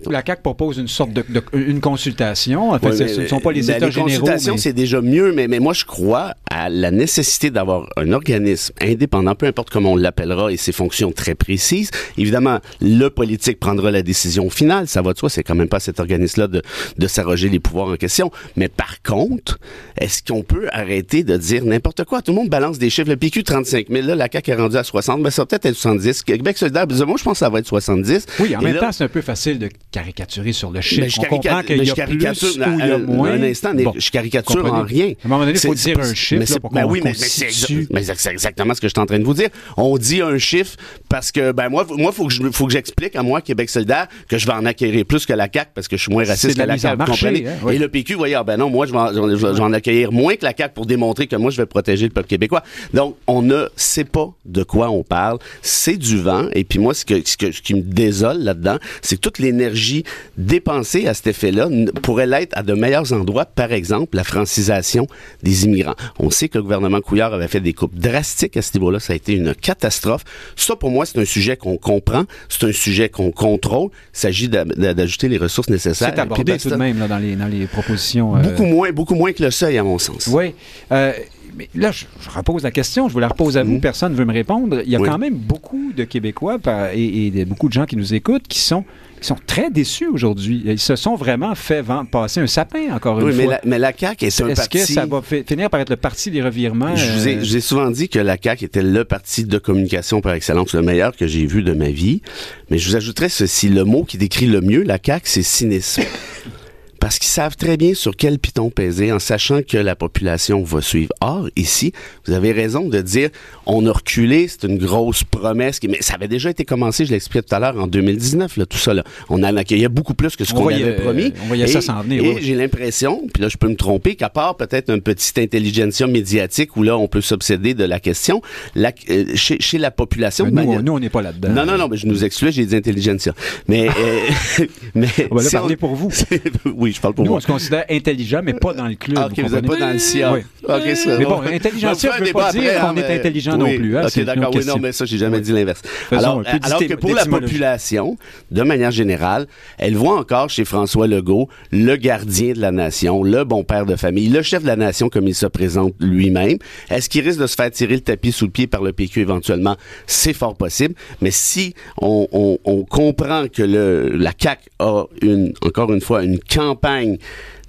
la, CAC, propose une sorte de, une consultation. En fait, ce ne sont pas les États généraux. consultations, c'est déjà mieux, mais, mais moi, je crois à la nécessité d'avoir un organisme indépendant, peu importe comment on l'appellera, et ses fonctions très précises. Évidemment, le politique prendra la décision finale, ça va de soi, c'est quand même pas cet organisme-là de, de s'arroger les pouvoirs en question. Mais par contre, est-ce qu'on peut arrêter de dire n'importe quoi? Tout le monde balance des chiffres. Le PQ, 35 000, là, la CAQ est rendue à 60, mais ça va peut-être être 70. Québec solidaire, moi, je pense que ça va être 70. Oui, en même temps, c'est un peu facile de caricaturer sur le chiffre. Je On comprend qu'il y a plus ou il y a moins. Un instant, je caricature en rien. À un moment donné, il faut dire un chiffre mais, là, pour ben oui, mais, c'est exactement ce que je suis en train de vous dire. On dit un chiffre parce que, ben moi, moi faut que je, faut que j'explique à moi, Québec solidaire, que je vais en acquérir plus que la CAQ parce que je suis moins raciste que la, CAQ, marché, hein, Et le PQ, voyez, ah, ben non, moi, je vais, en, accueillir moins que la CAQ pour démontrer que moi, je vais protéger le peuple québécois. Donc, on ne sait pas de quoi on parle. C'est du vent. Et puis moi, ce, que, ce, que, ce qui me désole là-dedans, c'est que toute l'énergie dépensée à cet effet-là pourrait l'être à de meilleurs endroits. Par exemple, la francisation des immigrants. On sait que le gouvernement Couillard avait fait des coupes drastiques à ce niveau-là. Ça a été une catastrophe. Ça, pour moi, c'est un sujet qu'on comprend. C'est un sujet qu'on contrôle. Il s'agit d'ajouter les ressources nécessaires. C'est abordé tout de même là, dans, les, dans les propositions. Euh, beaucoup moins, beaucoup moins que le seuil, à mon sens. Oui. Euh, mais là, je, repose la question, je vous la repose à vous, mhm. personne ne veut me répondre. Il y a quand même beaucoup de Québécois et, beaucoup de gens qui nous écoutent qui sont ils sont très déçus aujourd'hui. Ils se sont vraiment fait passer un sapin, encore une fois. Oui, mais la CAQ est un Est-ce que ça va finir par être le parti des revirements? Je vous ai, euh? souvent dit que la CAQ était le parti de communication par excellence, le meilleur que j'ai vu de ma vie. Mais je vous ajouterais ceci. Le mot qui décrit le mieux la CAQ, c'est cynisme [laughs] parce qu'ils savent très bien sur quel piton peser en sachant que la population va suivre. Or, ici, vous avez raison de dire, on a reculé, c'est une grosse promesse, mais ça avait déjà été commencé, je l'expliquais tout à l'heure, en 2019, là, tout ça. Là. On en accueillait beaucoup plus que ce qu'on avait promis. on voyait ça s'en venir. Et j'ai l'impression, puis là, je peux me tromper, qu'à part peut-être un petit intelligentsia médiatique où là, on peut s'obséder de la question, la, euh, chez, chez, la population... nous, on n'est pas là-dedans. Non, non, non, mais je nous exclue, j'ai dit intelligentsia. Mais... Euh, [laughs] mais on va parler pour vous. [laughs] oui, je parle pour Nous, on se considère intelligent, mais pas dans le club. Ah, OK, vous n'êtes pas dans le CIA. Oui. mais bon, intelligent, ça ne veut pas dire qu'on est intelligent non plus. Hein, OK, d'accord. Oui, non, mais ça, j'ai jamais dit l'inverse. Alors, alors que pour la population, de manière générale, elle voit encore chez François Legault le gardien de la nation, le bon père de famille, le chef de la nation comme il se présente lui-même. Est-ce qu'il risque de se faire tirer le tapis sous le pied par le PQ éventuellement? C'est fort possible. Mais si on, on, on comprend que le, la CAQ a une, encore une fois, une campagne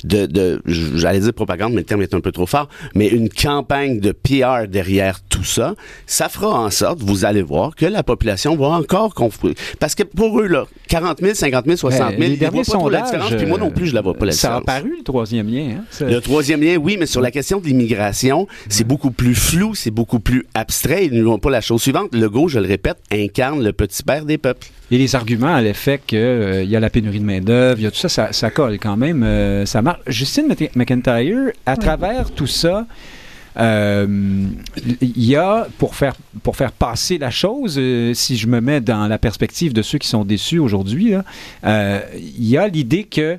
de, de j'allais dire propagande, mais le terme est un peu trop fort, mais une campagne de PR derrière tout ça, ça fera en sorte, vous allez voir, que la population va encore confronter. Parce que pour eux, là, 40 000, 50 000, 60 000, ils ne voient pas trop la différence, puis moi non plus, je la vois pas la ça différence. Ça a apparu, le troisième lien. Hein? Le troisième lien, oui, mais sur la question de l'immigration, c'est beaucoup plus flou, c'est beaucoup plus abstrait. Ils ne voient pas la chose suivante. Le go, je le répète, incarne le petit père des peuples. Et les arguments à l'effet qu'il euh, y a la pénurie de main-d'œuvre, il y a tout ça, ça, ça colle quand même. Euh, ça marche. Justine McIntyre, à travers tout ça, euh, il y a, pour faire, pour faire passer la chose, si je me mets dans la perspective de ceux qui sont déçus aujourd'hui, il y a l'idée que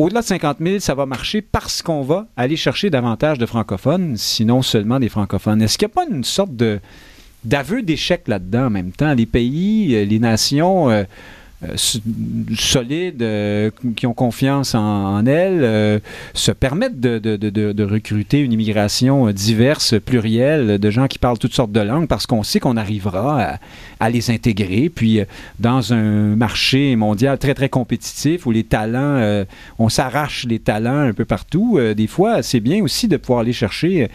au-delà de 50 000, ça va marcher parce qu'on va aller chercher davantage de francophones, sinon seulement des francophones. Est-ce qu'il n'y a pas une sorte de d'aveu d'échec là-dedans en même temps. Les pays, euh, les nations euh, euh, solides, qui ont confiance en, elles, se permettent de, de, recruter une immigration diverse, plurielle, de gens qui parlent toutes sortes de langues, parce qu'on sait qu'on arrivera à, à, les intégrer. Puis, dans un marché mondial très, très compétitif, où les talents, on s'arrache les talents un peu partout, des fois, c'est bien aussi de pouvoir aller chercher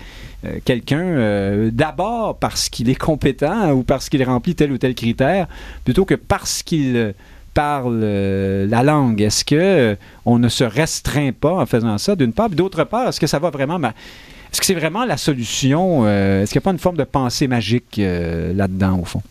quelqu'un d'abord parce qu'il est compétent ou parce qu'il remplit tel ou tel critère, plutôt que parce qu'il parle euh, la langue? Est-ce que euh, on ne se restreint pas en faisant ça, d'une part? D'autre part, est-ce que ça va vraiment... Est-ce que c'est vraiment la solution? Euh, est-ce qu'il n'y a pas une forme de pensée magique là-dedans, au fond?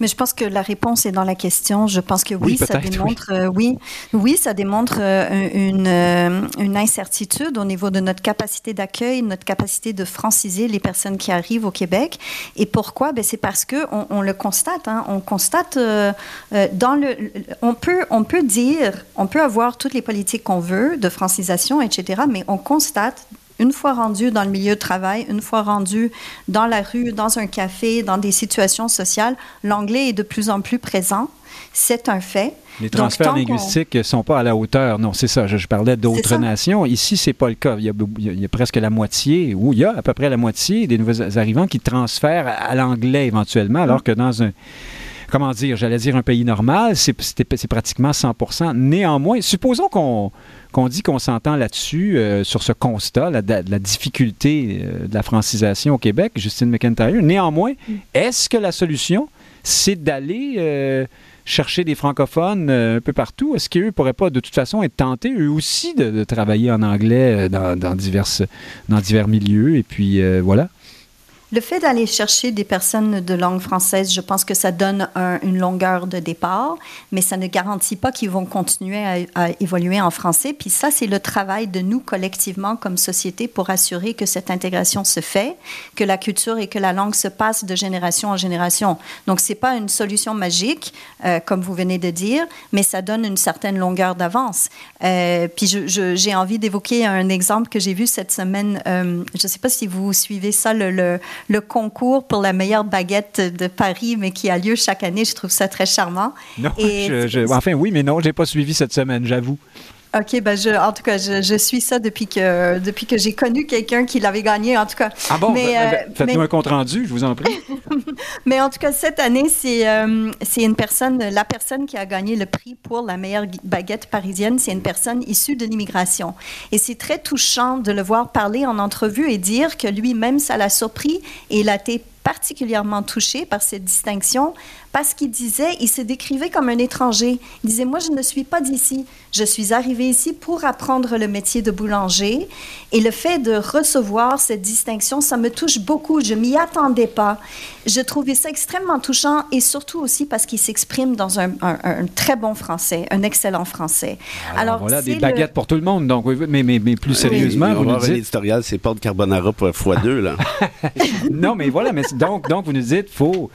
Mais je pense que la réponse est dans la question. Je pense que oui, ça démontre, oui. Euh, oui. oui, ça démontre euh, une, euh, une, incertitude au niveau de notre capacité d'accueil, notre capacité de franciser les personnes qui arrivent au Québec. Et pourquoi? Ben c'est parce que on, on le constate. Hein, on constate dans le, on peut, on peut dire, on peut avoir toutes les politiques qu'on veut de francisation, etc. Mais on constate une fois rendu dans le milieu de travail, une fois rendu dans la rue, dans un café, dans des situations sociales, l'anglais est de plus en plus présent. C'est un fait. Les transferts linguistiques ne sont pas à la hauteur. Non, c'est ça. Je, parlais d'autres nations. Ici, c'est pas le cas. Il y, a, presque la moitié, ou il y a à peu près la moitié des nouveaux arrivants qui transfèrent à l'anglais éventuellement, alors que dans un comment dire, j'allais dire un pays normal, c'est pratiquement 100% Néanmoins, supposons qu'on dit qu'on s'entend là-dessus, euh, sur ce constat, la, difficulté euh, de la francisation au Québec, Justine McIntyre. Néanmoins, est-ce que la solution, c'est d'aller euh, chercher des francophones un peu partout? Est-ce qu'eux ne pourraient pas, de toute façon, être tentés, eux aussi, de, travailler en anglais dans, dans divers milieux? Et puis, voilà. Le fait d'aller chercher des personnes de langue française, je pense que ça donne une longueur de départ, mais ça ne garantit pas qu'ils vont continuer à, évoluer en français. Puis ça, c'est le travail de nous collectivement comme société pour assurer que cette intégration se fait, que la culture et que la langue se passent de génération en génération. Donc, c'est pas une solution magique, euh, comme vous venez de dire, mais ça donne une certaine longueur d'avance. Euh, puis j'ai envie d'évoquer un exemple que j'ai vu cette semaine. Euh, je ne sais pas si vous suivez ça, le le concours pour la meilleure baguette de Paris, mais qui a lieu chaque année. Je trouve ça très charmant. Non, enfin oui, mais non, j'ai pas suivi cette semaine, j'avoue. OK, ben je, en tout cas, je, suis ça depuis que, depuis que j'ai connu quelqu'un qui l'avait gagné, en tout cas. Ah bon? Mais, ben, euh, Faites-nous un compte-rendu, je vous en prie. [laughs] mais en tout cas, cette année, c'est euh, c'est une personne, la personne qui a gagné le prix pour la meilleure baguette parisienne, c'est une personne issue de l'immigration. Et c'est très touchant de le voir parler en entrevue et dire que lui-même, ça l'a surpris et il a été particulièrement touché par cette distinction parce qu'il disait, il se décrivait comme un étranger. Il disait, moi, je ne suis pas d'ici. Je suis arrivé ici pour apprendre le métier de boulanger. Et le fait de recevoir cette distinction, ça me touche beaucoup. Je m'y attendais pas. Je trouvais ça extrêmement touchant et surtout aussi parce qu'il s'exprime dans un, très bon français, un excellent français. Alors, voilà, des baguettes pour tout le monde. Donc, mais, mais, mais plus sérieusement, oui, vous nous dites... l'éditorial, c'est pas de carbonara pour [laughs] x2, là. non, mais voilà, mais donc, donc vous nous dites, faut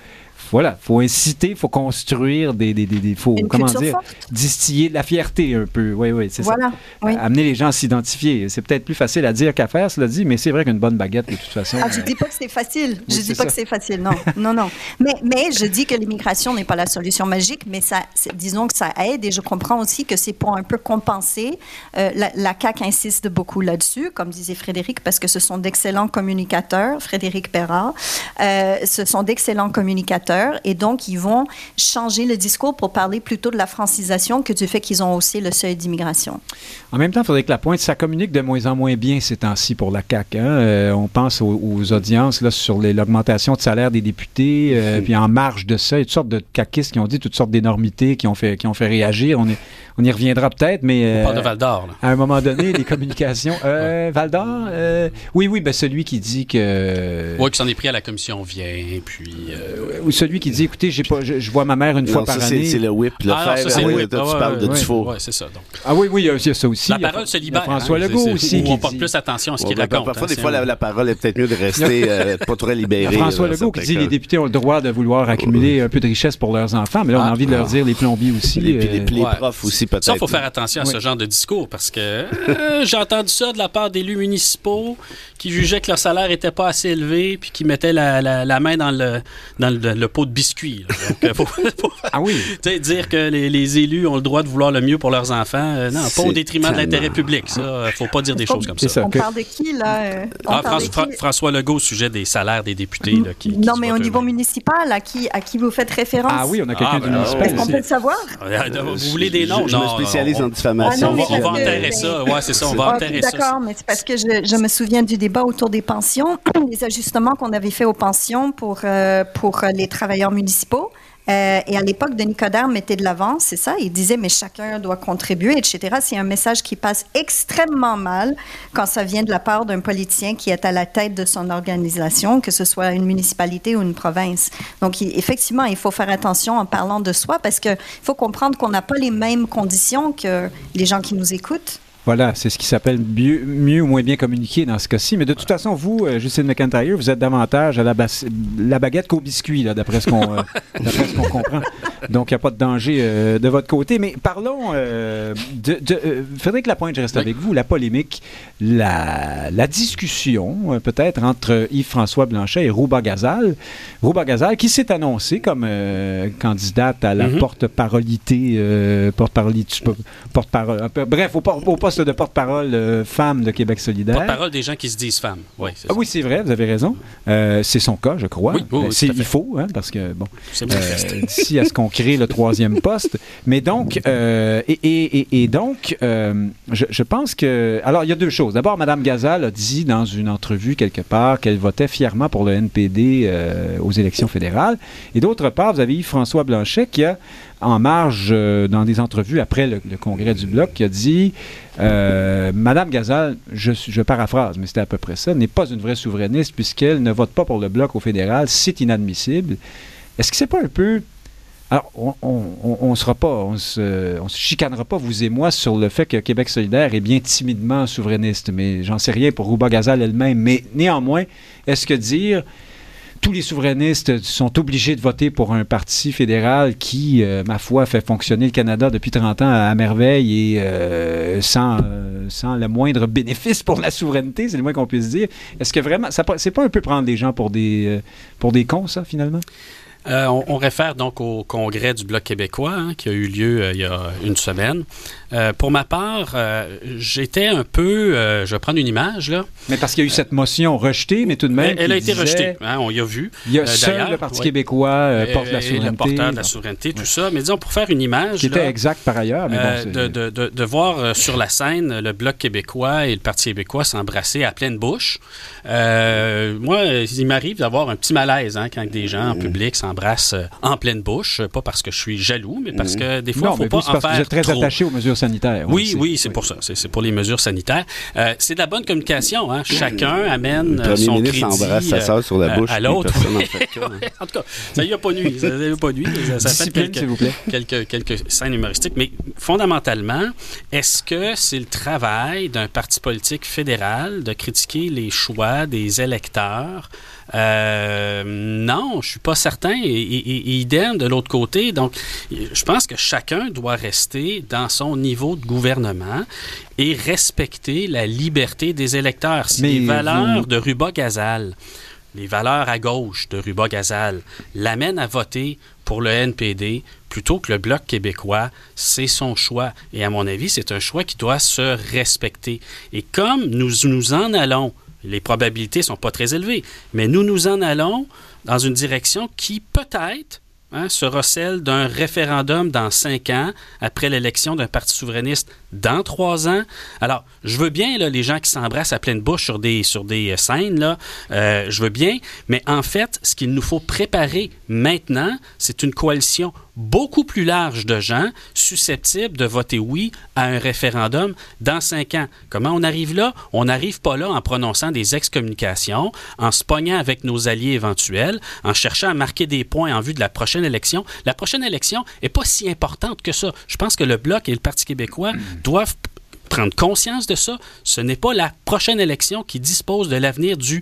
voilà, faut inciter, faut construire des, des, des, faut comment dire, distiller de la fierté un peu. Oui, oui, c'est ça. Amener les gens à s'identifier. C'est peut-être plus facile à dire qu'à faire, cela dit, mais c'est vrai qu'une bonne baguette, de toute façon. Ah, je dis pas que c'est facile. je dis pas que c'est facile. Non, [laughs] non, non. Mais, mais je dis que l'immigration n'est pas la solution magique, mais ça, disons que ça aide et je comprends aussi que c'est pour un peu compenser. Euh, la, la CAQ insiste beaucoup là-dessus, comme disait Frédéric, parce que ce sont d'excellents communicateurs, Frédéric Perra. Euh, ce sont d'excellents communicateurs et donc ils vont changer le discours pour parler plutôt de la francisation que du fait qu'ils ont haussé le seuil d'immigration. En même temps, il faudrait que la pointe, ça communique de moins en moins bien ces temps-ci pour la CAQ. Hein. Euh, on pense aux, audiences là, sur l'augmentation de salaire des députés, euh, [laughs] puis en marge de ça, il y a toutes sortes de caquistes qui ont dit toutes sortes d'énormités qui ont fait, qui ont fait réagir. On est, on y reviendra peut-être, mais. on parle de euh, Val d'Or. À un moment donné, les communications. Euh, [laughs] Val d'Or euh, Oui, oui, ben celui qui dit que. Oui, qui s'en est pris à la commission vient, puis. Celui qui dit écoutez, j'ai pas, je, vois ma mère une fois par année. C'est le whip, le ah, fer. oui, tu parles de Dufault. Oui, c'est ça. Donc. Ah oui, oui, il y a ça aussi. La parole se libère. François hein, Legault aussi. on porte plus attention à ce qu'il raconte. Parfois, des fois, la parole est peut-être mieux de rester [laughs] pas trop libérée. François Legault qui dit les députés ont le droit de vouloir accumuler un peu de richesse pour leurs enfants, mais là, on a ah. envie de leur dire les plombiers aussi. Et puis les profs aussi, peut-être. Ça, il faut faire attention à ce genre de discours parce que euh, j'ai entendu ça de la part d'élus municipaux qui jugeaient que leur salaire n'était pas assez élevé puis qui mettaient la, la, main dans le, dans le, pot de biscuits. Donc, euh, faut, [laughs] ah oui. dire que les, les, élus ont le droit de vouloir le mieux pour leurs enfants, euh, non, pas au détriment de l'intérêt public. Ça, faut pas dire des choses comme ça. On parle de qui, là? Ah, François Legault au sujet des salaires des députés. Là, qui, non, mais au niveau municipal, à qui, à qui vous faites référence? Ah oui, on a quelqu'un ah, du ben, municipal. Est-ce qu'on peut le savoir? [laughs] Vous voulez des noms? Je, je me spécialise en diffamation. Ah, on va enterrer ça. Ouais, c'est ça, on va enterrer ça. D'accord, mais c'est parce que je, me souviens du débat autour des pensions, [clears throat] les ajustements qu'on avait fait aux pensions pour, euh, pour les travailleurs municipaux. Euh, et à l'époque, Denis Coderre mettait de l'avant, c'est ça. Il disait, mais chacun doit contribuer, etc. C'est un message qui passe extrêmement mal quand ça vient de la part d'un politicien qui est à la tête de son organisation, que ce soit une municipalité ou une province. Donc, effectivement, il faut faire attention en parlant de soi parce qu'il faut comprendre qu'on n'a pas les mêmes conditions que les gens qui nous écoutent. Voilà, c'est ce qui s'appelle mieux, ou moins bien communiquer dans ce cas-ci. Mais de toute façon, vous, euh, Justine McIntyre, vous êtes davantage à la, la baguette qu'au biscuit, d'après ce qu'on euh, [laughs] comprend. Donc, il n'y a pas de danger euh, de votre côté. Mais parlons de, de Frédéric Lapointe, je reste avec vous. La polémique, la, la discussion, peut-être, entre Yves-François Blanchet et Rouba Gazal. Rouba Gazal, qui s'est annoncé comme candidate à la mm-hmm. porte-parolité, porte-parolité, porte-parole, bref, au, au poste de porte-parole euh, femme de Québec solidaire. Porte-parole des gens qui se disent femmes. Oui, ah, oui, c'est vrai, vous avez raison. Euh, c'est son cas, je crois. Oui, oui, il faut, hein, parce que, bon, euh, d'ici à ce qu'on crée le troisième [laughs] poste. Mais donc, euh, et, donc, euh, je, pense que... Alors, il y a deux choses. D'abord, Mme Gazal a dit dans une entrevue quelque part qu'elle votait fièrement pour le NPD euh, aux élections fédérales. Et d'autre part, vous avez Yves-François Blanchet qui a en marge dans des entrevues après le, congrès du Bloc qui a dit Madame Gazal, je, je paraphrase, mais c'était à peu près ça, n'est pas une vraie souverainiste puisqu'elle ne vote pas pour le Bloc au fédéral, c'est inadmissible. Est-ce que c'est pas un peu alors, on ne sera pas, on se, on se chicanera pas, vous et moi, sur le fait que Québec solidaire est bien timidement souverainiste, mais j'en sais rien pour Rouba Gazal elle-même. Mais néanmoins, est-ce que dire tous les souverainistes sont obligés de voter pour un parti fédéral qui, euh, ma foi, fait fonctionner le Canada depuis 30 ans à merveille et euh, sans, euh, sans le moindre bénéfice pour la souveraineté, c'est le moins qu'on puisse dire. Est-ce que vraiment, c'est pas un peu prendre les gens pour des, pour des cons, ça, finalement? Euh, on, réfère donc au congrès du Bloc québécois hein, qui a eu lieu euh, il y a une semaine. Euh, pour ma part, j'étais un peu. je vais prendre une image, là. Mais parce qu'il y a eu cette motion rejetée, mais tout de même. Elle, a été rejetée, hein, on y a vu. Il y a seul le Parti québécois porte la souveraineté. le porteur de la souveraineté, tout ça. Mais disons, pour faire une image. Qui était exact par ailleurs. Mais bon, de, de, de, voir sur la scène le Bloc québécois et le Parti québécois s'embrasser à pleine bouche. moi, il m'arrive d'avoir un petit malaise hein, quand des gens en public s'embrassent brasse euh, en pleine bouche, pas parce que je suis jaloux, mais parce que des fois, il ne faut pas en faire Vous êtes très attaché aux mesures sanitaires. Oui, oui, c'est pour ça. C'est pour les mesures sanitaire. Euh, c'est de la bonne communication. Hein. Chacun amène le son crédit embrasse sa soeur sur la bouche à l'autre. [laughs] en, tout cas, ça y a pas nuit. Ça y a pas nuit. Ça, fait quelques, vous plaît. quelques, quelques scènes humoristiques. Mais fondamentalement, est-ce que c'est le travail d'un parti politique fédéral de critiquer les choix des électeurs euh, non, je suis pas certain. Et, idem de l'autre côté. Donc, je pense que chacun doit rester dans son niveau de gouvernement et respecter la liberté des électeurs. Si les valeurs de Ruba Gazal, les valeurs à gauche de Ruba Gazal l'amènent à voter pour le NPD plutôt que le Bloc québécois, c'est son choix. Et à mon avis, c'est un choix qui doit se respecter. Et comme nous nous en allons les probabilités ne sont pas très élevées. Mais nous nous en allons dans une direction qui peut-être hein, sera celle d'un référendum dans cinq ans, après l'élection d'un parti souverainiste dans trois ans. Alors, je veux bien les gens qui s'embrassent à pleine bouche sur des, euh, scènes, euh, je veux bien, mais en fait, ce qu'il nous faut préparer maintenant, c'est une coalition beaucoup plus large de gens susceptibles de voter oui à un référendum dans cinq ans. Comment on arrive là? On n'arrive pas là en prononçant des excommunications, en se pognant avec nos alliés éventuels, en cherchant à marquer des points en vue de la prochaine élection. La prochaine élection n'est pas si importante que ça. Je pense que le Bloc et le Parti québécois doivent prendre conscience de ça. Ce n'est pas la prochaine élection qui dispose de l'avenir du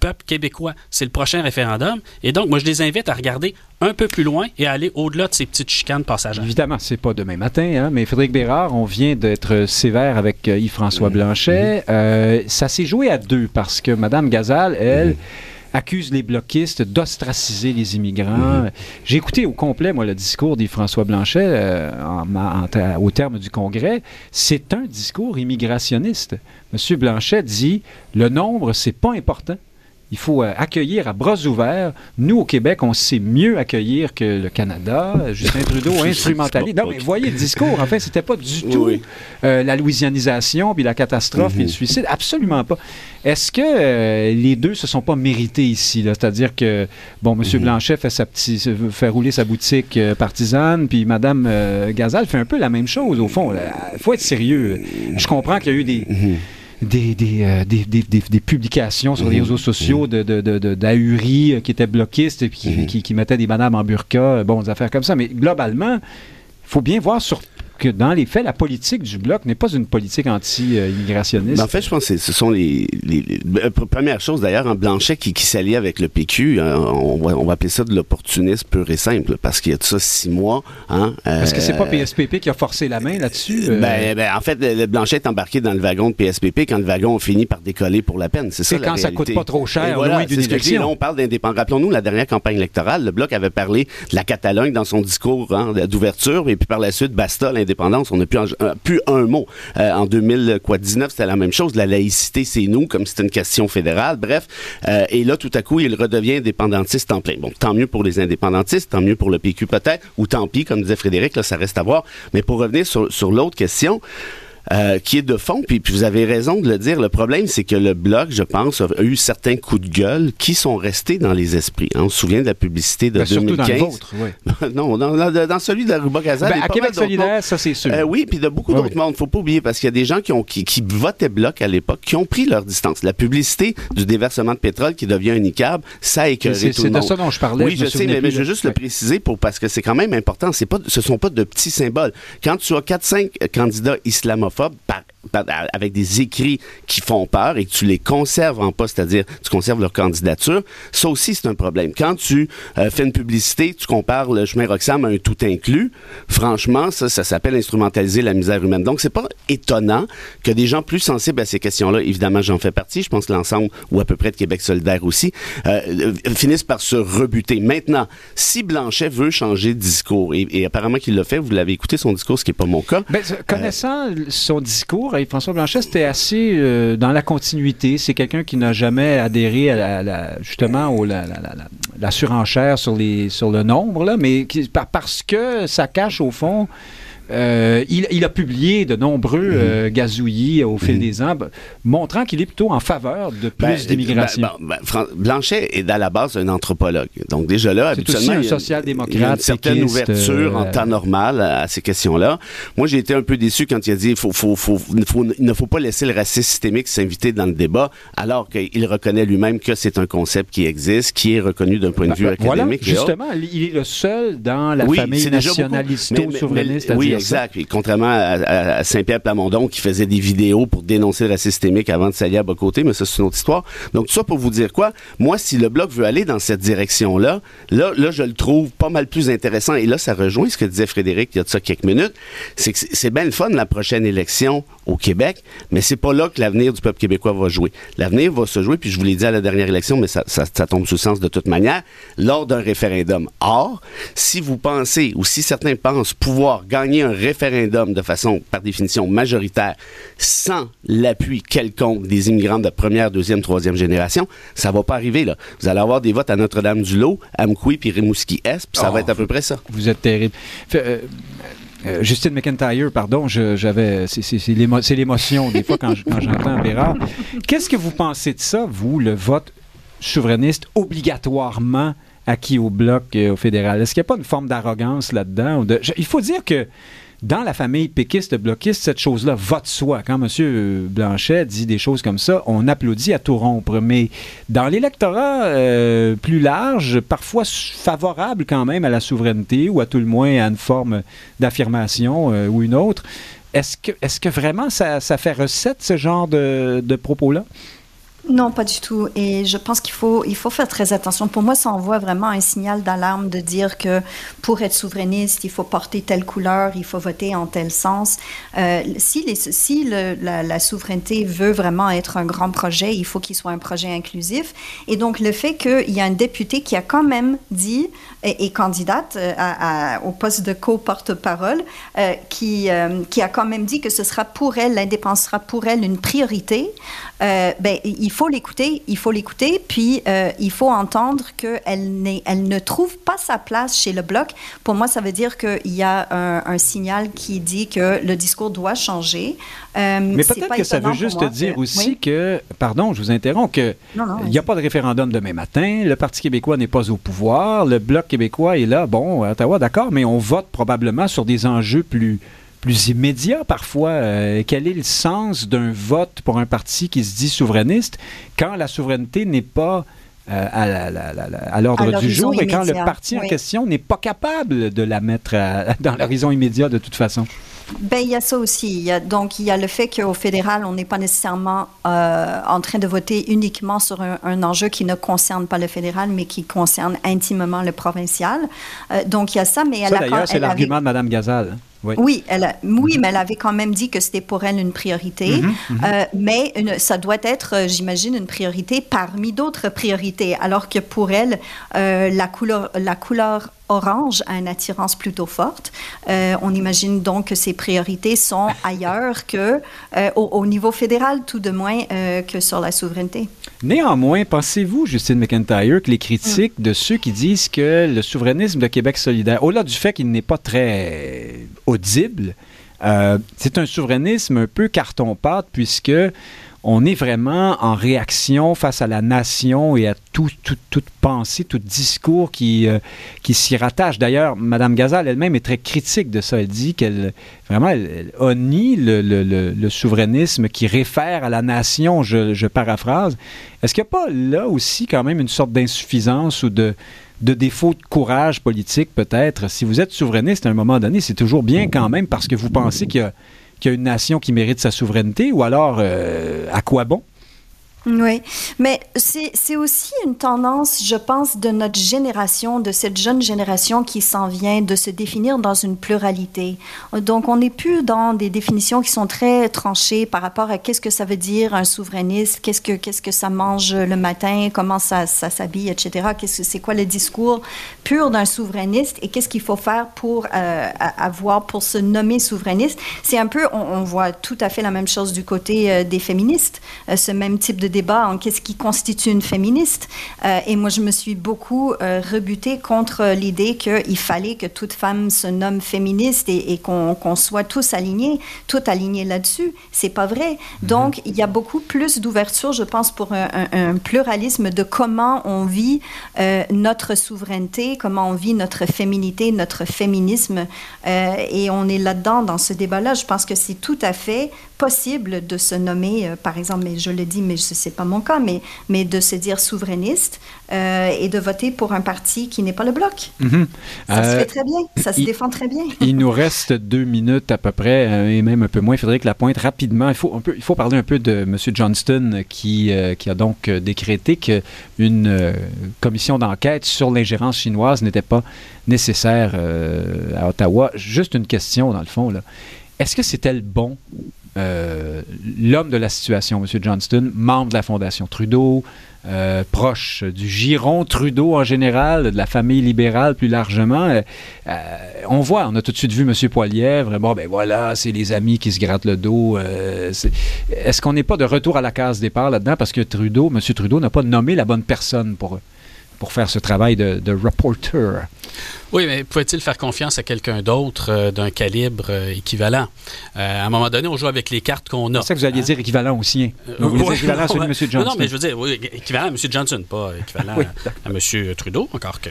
peuple québécois. C'est le prochain référendum. Et donc, moi, je les invite à regarder un peu plus loin et à aller au-delà de ces petites chicanes passagères. Évidemment, c'est pas demain matin, hein, mais Frédéric Bérard, on vient d'être sévère avec euh, Yves-François mmh. Blanchet. Mmh. Euh, ça s'est joué à deux parce que Mme Gazal, elle, mmh. Accuse les bloquistes d'ostraciser les immigrants. J'ai écouté au complet, moi, le discours d'Yves-François Blanchet euh, au terme du Congrès. C'est un discours immigrationniste. M. Blanchet dit le nombre, c'est pas important. Il faut euh, accueillir à bras ouverts. Nous, au Québec, on sait mieux accueillir que le Canada. [laughs] Justin Trudeau instrumentalise. Non, mais voyez le discours. En fait, c'était pas du tout euh, la louisianisation, puis la catastrophe, puis le mhm. suicide. Absolument pas. Est-ce que euh, les deux se sont pas mérités ici? C'est-à-dire que, bon, M. Mhm. Blanchet fait, sa petite, fait rouler sa boutique partisane, puis Mme Gazal fait un peu la même chose, au fond. Il faut être sérieux. Je comprends qu'il y a eu des... Mhm. Des, des, des, des, publications sur les réseaux sociaux de, d'ahuris euh, qui étaient bloquistes et qui, qui, qui, mettaient des madames en burqa, euh, bon, des affaires comme ça. Mais globalement, il faut bien voir sur que dans les faits, la politique du Bloc n'est pas une politique anti-immigrationniste. Ben, en fait, je pense que ce sont les... les, euh, première chose, d'ailleurs, en Blanchet qui, qui s'allie avec le PQ, hein, on, va, on va appeler ça de l'opportunisme pur et simple, parce qu'il y a de ça six mois. Hein, Est-ce que c'est pas PSPP euh, qui a forcé la main là-dessus? Euh? Ben, ben, en fait, le, Blanchet est embarqué dans le wagon de PSPP quand le wagon finit par décoller pour la peine. C'est ça, quand ça coûte pas trop cher, voilà, d'une élection. Là, on parle d'indépendance. Rappelons-nous, la dernière campagne électorale, le Bloc avait parlé de la Catalogne dans son discours hein, d'ouverture, et puis par la suite, basta, on n'a plus, un mot. en 2019, c'était la même chose. La laïcité, c'est nous, comme c'est une question fédérale. Bref, et là, tout à coup, il redevient indépendantiste en plein. Bon, tant mieux pour les indépendantistes, tant mieux pour le PQ peut-être, ou tant pis, comme disait Frédéric, là, ça reste à voir. Mais pour revenir sur l'autre question, euh, qui est de fond. Puis, puis, vous avez raison de le dire. Le problème, c'est que le bloc, je pense, a eu certains coups de gueule qui sont restés dans les esprits. On se souvient de la publicité de ben, 2015. Surtout dans le vôtre, oui. [laughs] non, dans, dans, celui de la Rubogazal. Ben, à Québec solidaire, ça c'est sûr. Euh, oui, puis de beaucoup d'autres oui. mondes. Faut pas oublier parce qu'il y a des gens qui ont qui, qui votaient bloc à l'époque, qui ont pris leur distance. La publicité du déversement de pétrole qui devient un ICAB, ça a écœuré tout le monde. C'est de ça dont je parlais. Oui, je, sais, mais, je veux juste le préciser pour parce que c'est quand même important. C'est pas, ce sont pas de petits symboles. Quand tu as 4-5 candidats islamophobes par avec des écrits qui font peur et que tu les conserves en poste, c'est-à-dire tu conserves leur candidature, ça aussi c'est un problème. Quand tu euh, fais une publicité, tu compares le chemin Roxham à un tout inclus, franchement, ça, ça s'appelle instrumentaliser la misère humaine. Donc c'est pas étonnant que des gens plus sensibles à ces questions-là, évidemment j'en fais partie, je pense que l'ensemble ou à peu près de Québec solidaire aussi, euh, euh, finissent par se rebuter. Maintenant, si Blanchet veut changer de discours, et, apparemment qu'il l'a fait, vous l'avez écouté son discours, ce qui n'est pas mon cas. Ben, connaissant son discours, François Blanchet, c'était assez euh, dans la continuité. C'est quelqu'un qui n'a jamais adhéré à la, justement au, la, la, surenchère sur, les, sur le nombre, mais qui, parce que ça cache au fond euh, il, a publié de nombreux mhm. euh, gazouillis au fil mhm. des ans, montrant qu'il est plutôt en faveur de plus ben, d'immigration. Ben, ben, Blanchet est à la base un anthropologue. Donc déjà là, habituellement, un social-démocrate, il y a une certaine ouverture en euh, temps normal à, ces questions-là. Moi, j'ai été un peu déçu quand il a dit faut, faut, faut, il ne faut pas laisser le racisme systémique s'inviter dans le débat, alors qu'il reconnaît lui-même que c'est un concept qui existe, qui est reconnu d'un point de vue académique. Voilà, justement, il est le seul dans la famille nationalisto-souverainiste à dire Exact. contrairement à, Saint-Pierre Plamondon qui faisait des vidéos pour dénoncer le racisme systémique avant de s'allier à côté, mais ça c'est une autre histoire. Donc tout ça pour vous dire quoi? Moi, si le bloc veut aller dans cette direction-là, là, là, je le trouve pas mal plus intéressant. Et là, ça rejoint ce que disait Frédéric il y a de ça quelques minutes. C'est que c'est bien le fun la prochaine élection au Québec, mais c'est pas là que l'avenir du peuple québécois va jouer. L'avenir va se jouer, puis je vous l'ai dit à la dernière élection, mais ça, ça, ça tombe sous sens de toute manière, lors d'un référendum. Or, si vous pensez, ou si certains pensent pouvoir gagner un référendum de façon, par définition, majoritaire, sans l'appui quelconque des immigrants de première, deuxième, troisième génération, ça va pas arriver, là. Vous allez avoir des votes à Notre-Dame-du-Lot, à Mkoui, puis Rimouski-Est, puis ça va oh. être à peu près ça. Vous êtes terrible. Euh, euh, Justine McIntyre, pardon, j'avais, c'est l'émotion des fois quand, j'entends Bérard. Qu'est-ce que vous pensez de ça, vous, le vote souverainiste obligatoirement acquis au bloc euh, au fédéral? Est-ce qu'il n'y a pas une forme d'arrogance là-dedans? il faut dire que dans la famille péquiste-bloquiste, cette chose-là va de soi. Quand M. Blanchet dit des choses comme ça, on applaudit à tout rompre. Mais dans l'électorat euh, plus large, parfois favorable quand même à la souveraineté ou à tout le moins à une forme d'affirmation euh, ou une autre, est-ce que, vraiment ça, fait recette, ce genre de propos-là? Non, pas du tout. Et je pense qu'il faut, il faut faire très attention. Pour moi, ça envoie vraiment un signal d'alarme de dire que pour être souverainiste, il faut porter telle couleur, il faut voter en tel sens. Euh, si si la, souveraineté veut vraiment être un grand projet, il faut qu'il soit un projet inclusif. Et donc, le fait qu'il y a un député qui a quand même dit, et, candidate euh, au poste de co-porte-parole, euh, qui, qui a quand même dit que ce sera pour elle, l'indépendance sera pour elle une priorité, euh, ben, il faut l'écouter, il faut l'écouter, puis euh, il faut entendre qu'elle elle ne trouve pas sa place chez le bloc. Pour moi, ça veut dire qu'il y a un, signal qui dit que le discours doit changer. Euh, Mais peut-être que ça veut juste dire aussi que, pardon, je vous interromps, qu'il n'y a pas de référendum demain matin, le Parti québécois n'est pas au pouvoir, le bloc québécois est là, bon, à Ottawa, d'accord, mais on vote probablement sur des enjeux plus plus immédiat parfois. Euh, quel est le sens d'un vote pour un parti qui se dit souverainiste quand la souveraineté n'est pas euh, à, l'ordre du jour et quand le parti en question n'est pas capable de la mettre [laughs] dans l'horizon immédiat de toute façon? Ben, il y a ça aussi. Il y a, donc, il y a le fait qu'au fédéral, on n'est pas nécessairement euh, en train de voter uniquement sur un, enjeu qui ne concerne pas le fédéral, mais qui concerne intimement le provincial. donc, il y a ça, mais ça, d'ailleurs, c'est l'argument de Mme Gazal. Oui, elle oui, mais elle avait quand même dit que c'était pour elle une priorité. Mhm, mhm. Euh, mais ça doit être, euh, j'imagine, une priorité parmi d'autres priorités. Alors que pour elle, euh, la, couleur, la couleur orange a une attirance plutôt forte. on imagine donc que ses priorités sont ailleurs que au, niveau fédéral, tout de moins que sur la souveraineté. Néanmoins, pensez-vous, Justine McIntyre, que les critiques de ceux qui disent que le souverainisme de Québec solidaire, au-delà du fait qu'il n'est pas très audible, euh, c'est un souverainisme un peu carton-pâte puisque on est vraiment en réaction face à la nation et à tout, toute pensée, tout discours qui, euh, qui s'y rattache. D'ailleurs, Mme Gazal elle-même est très critique de ça. Elle dit qu'elle vraiment elle, le, souverainisme qui réfère à la nation, je, je paraphrase. Est-ce qu'il n'y a pas là aussi quand même une sorte d'insuffisance ou de de défaut de courage politique, peut-être? Si vous êtes souverainiste à un moment donné, c'est toujours bien quand même parce que vous pensez qu'il y, a une nation qui mérite sa souveraineté, ou alors euh, à quoi bon? Oui, mais c'est aussi une tendance, je pense, de notre génération, de cette jeune génération qui s'en vient, de se définir dans une pluralité. Donc, on n'est plus dans des définitions qui sont très tranchées par rapport à qu'est-ce que ça veut dire un souverainiste, qu'est-ce que, qu'est-ce que ça mange le matin, comment ça, ça s'habille, etc. Qu'est-ce que c'est quoi le discours pur d'un souverainiste et qu'est-ce qu'il faut faire pour euh, avoir, pour se nommer souverainiste? C'est un peu, on, voit tout à fait la même chose du côté euh, des féministes, euh, ce même type de débat en qu'est-ce qui constitue une féministe. Euh, et moi, je me suis beaucoup euh, rebutée contre l'idée qu'il fallait que toute femme se nomme féministe et, qu'on soit tous alignés, tout alignés là-dessus. C'est pas vrai. Mhm. Donc, il y a beaucoup plus d'ouverture, je pense, pour un, pluralisme de comment on vit euh, notre souveraineté, comment on vit notre féminité, notre féminisme. et on est là-dedans, dans ce débat-là. Je pense que c'est tout à fait possible de se nommer, par exemple, mais je le dis, mais je c'est pas mon cas, mais, mais de se dire souverainiste euh, et de voter pour un parti qui n'est pas le bloc. Mhm. Ça se euh, fait très bien, ça se défend très bien. il nous reste deux minutes à peu près, euh, et même un peu moins. Frédéric Lapointe, rapidement, il faut, un peu, il faut parler un peu de M. Johnston qui, qui a donc décrété qu'une commission d'enquête sur l'ingérence chinoise n'était pas nécessaire à Ottawa. Juste une question, dans le fond. Là. Est-ce que c'était le bon euh, l'homme de la situation, M. Johnston, membre de la Fondation Trudeau, euh, proche du giron Trudeau en général, de la famille libérale plus largement. Euh, on voit, on a tout de suite vu M. Poilièvre. Bon, ben voilà, c'est les amis qui se grattent le dos. Est-ce qu'on n'est pas de retour à la case départ là-dedans? Parce que Trudeau, M. Trudeau, n'a pas nommé la bonne personne pour, pour faire ce travail de, de reporter? Oui, mais pouvait-il faire confiance à quelqu'un d'autre euh, d'un calibre euh, équivalent? Euh, à un moment donné, on joue avec les cartes qu'on a. C'est ça que vous alliez hein? dire équivalent vous voulez dire équivalent à celui de [laughs] M. Johnson? Non, mais je veux dire, oui, équivalent à M. Johnson, pas équivalent à, M. Trudeau, encore que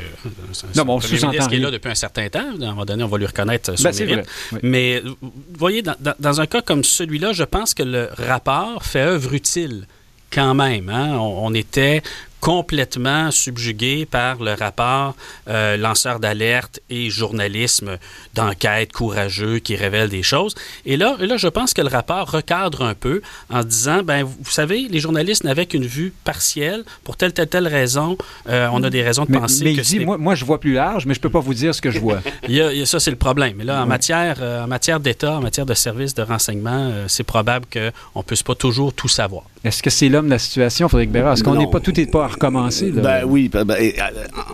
non, bon, premier ministre qui est là depuis un certain temps. À un moment donné, on va lui reconnaître son ben, mérite. Mais vous voyez, dans, dans, un cas comme celui-là, je pense que le rapport fait œuvre utile quand même. Hein? on, était complètement subjugué par le rapport euh, lanceur d'alerte et journalisme d'enquête courageux qui révèle des choses. Et là, là, je pense que le rapport recadre un peu en disant, ben, vous savez, les journalistes n'avaient qu'une vue partielle pour telle, telle, telle raison. Euh, on a des raisons de penser mais que il dit, moi, moi, je vois plus large, mais je peux pas vous dire ce que je vois. [laughs] il, y a, ça, c'est le problème. Mais là, en matière, euh, en matière d'État, en matière de services de renseignement, c'est probable qu'on ne puisse pas toujours tout savoir. Est-ce que c'est l'homme de la situation, Frédéric Bérard? Est-ce qu'on n'est pas tout est pas recommencer. Ben oui, ben, ben,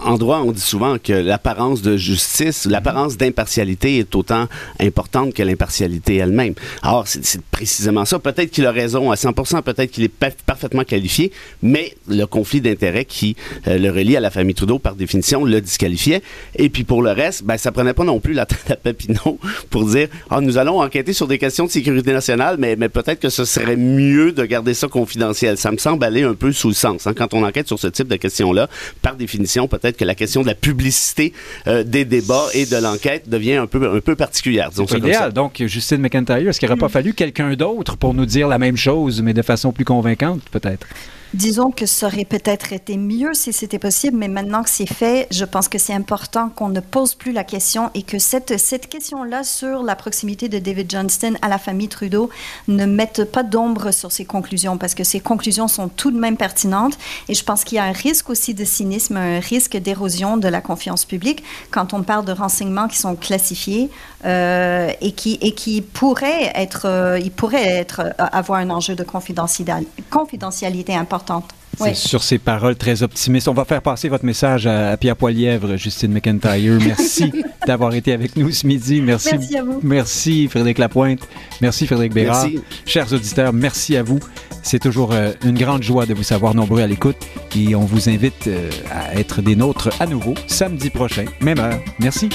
en droit, on dit souvent que l'apparence de justice, l'apparence d'impartialité est autant importante que l'impartialité elle-même. Alors, c'est précisément ça. Peut-être qu'il a raison à 100% peut-être qu'il est parfaitement qualifié, mais le conflit d'intérêts qui euh, le relie à la famille Trudeau, par définition, le disqualifiait. Et puis pour le reste, ben, ça prenait pas non plus la tête à Papineau pour dire ah, nous allons enquêter sur des questions de sécurité nationale, mais, mais peut-être que ce serait mieux de garder ça confidentiel. Ça me semble aller un peu sous le sens. Hein, quand on enquête sur ce type de questions-là, par définition, peut-être que la question de la publicité euh, des débats et de l'enquête devient un peu, un peu particulière. C'est idéal. Donc, Justine McIntyre, est-ce qu'il n'aurait pas mm. fallu quelqu'un d'autre pour nous dire la même chose, mais de façon plus convaincante, peut-être? Disons que ça aurait peut-être été mieux si c'était possible, mais maintenant que c'est fait, je pense que c'est important qu'on ne pose plus la question et que cette, cette question-là sur la proximité de David Johnston à la famille Trudeau ne mette pas d'ombre sur ses conclusions parce que ses conclusions sont tout de même pertinentes et je pense qu'il y a un risque aussi de cynisme, un risque d'érosion de la confiance publique quand on parle de renseignements qui sont classifiés euh, et, qui, et qui pourraient être, euh, il pourrait être, euh, avoir un enjeu de confidentialité importante. C'est sur ces paroles très optimistes. On va faire passer votre message à, Pierre Poilièvre, Justine McIntyre. Merci [laughs] d'avoir été avec nous ce midi. Merci. Merci à vous. Merci Frédéric Lapointe. Merci Frédéric Bérard. Chers auditeurs, merci à vous. C'est toujours une grande joie de vous savoir nombreux à l'écoute et on vous invite à être des nôtres à nouveau samedi prochain, même heure. Merci.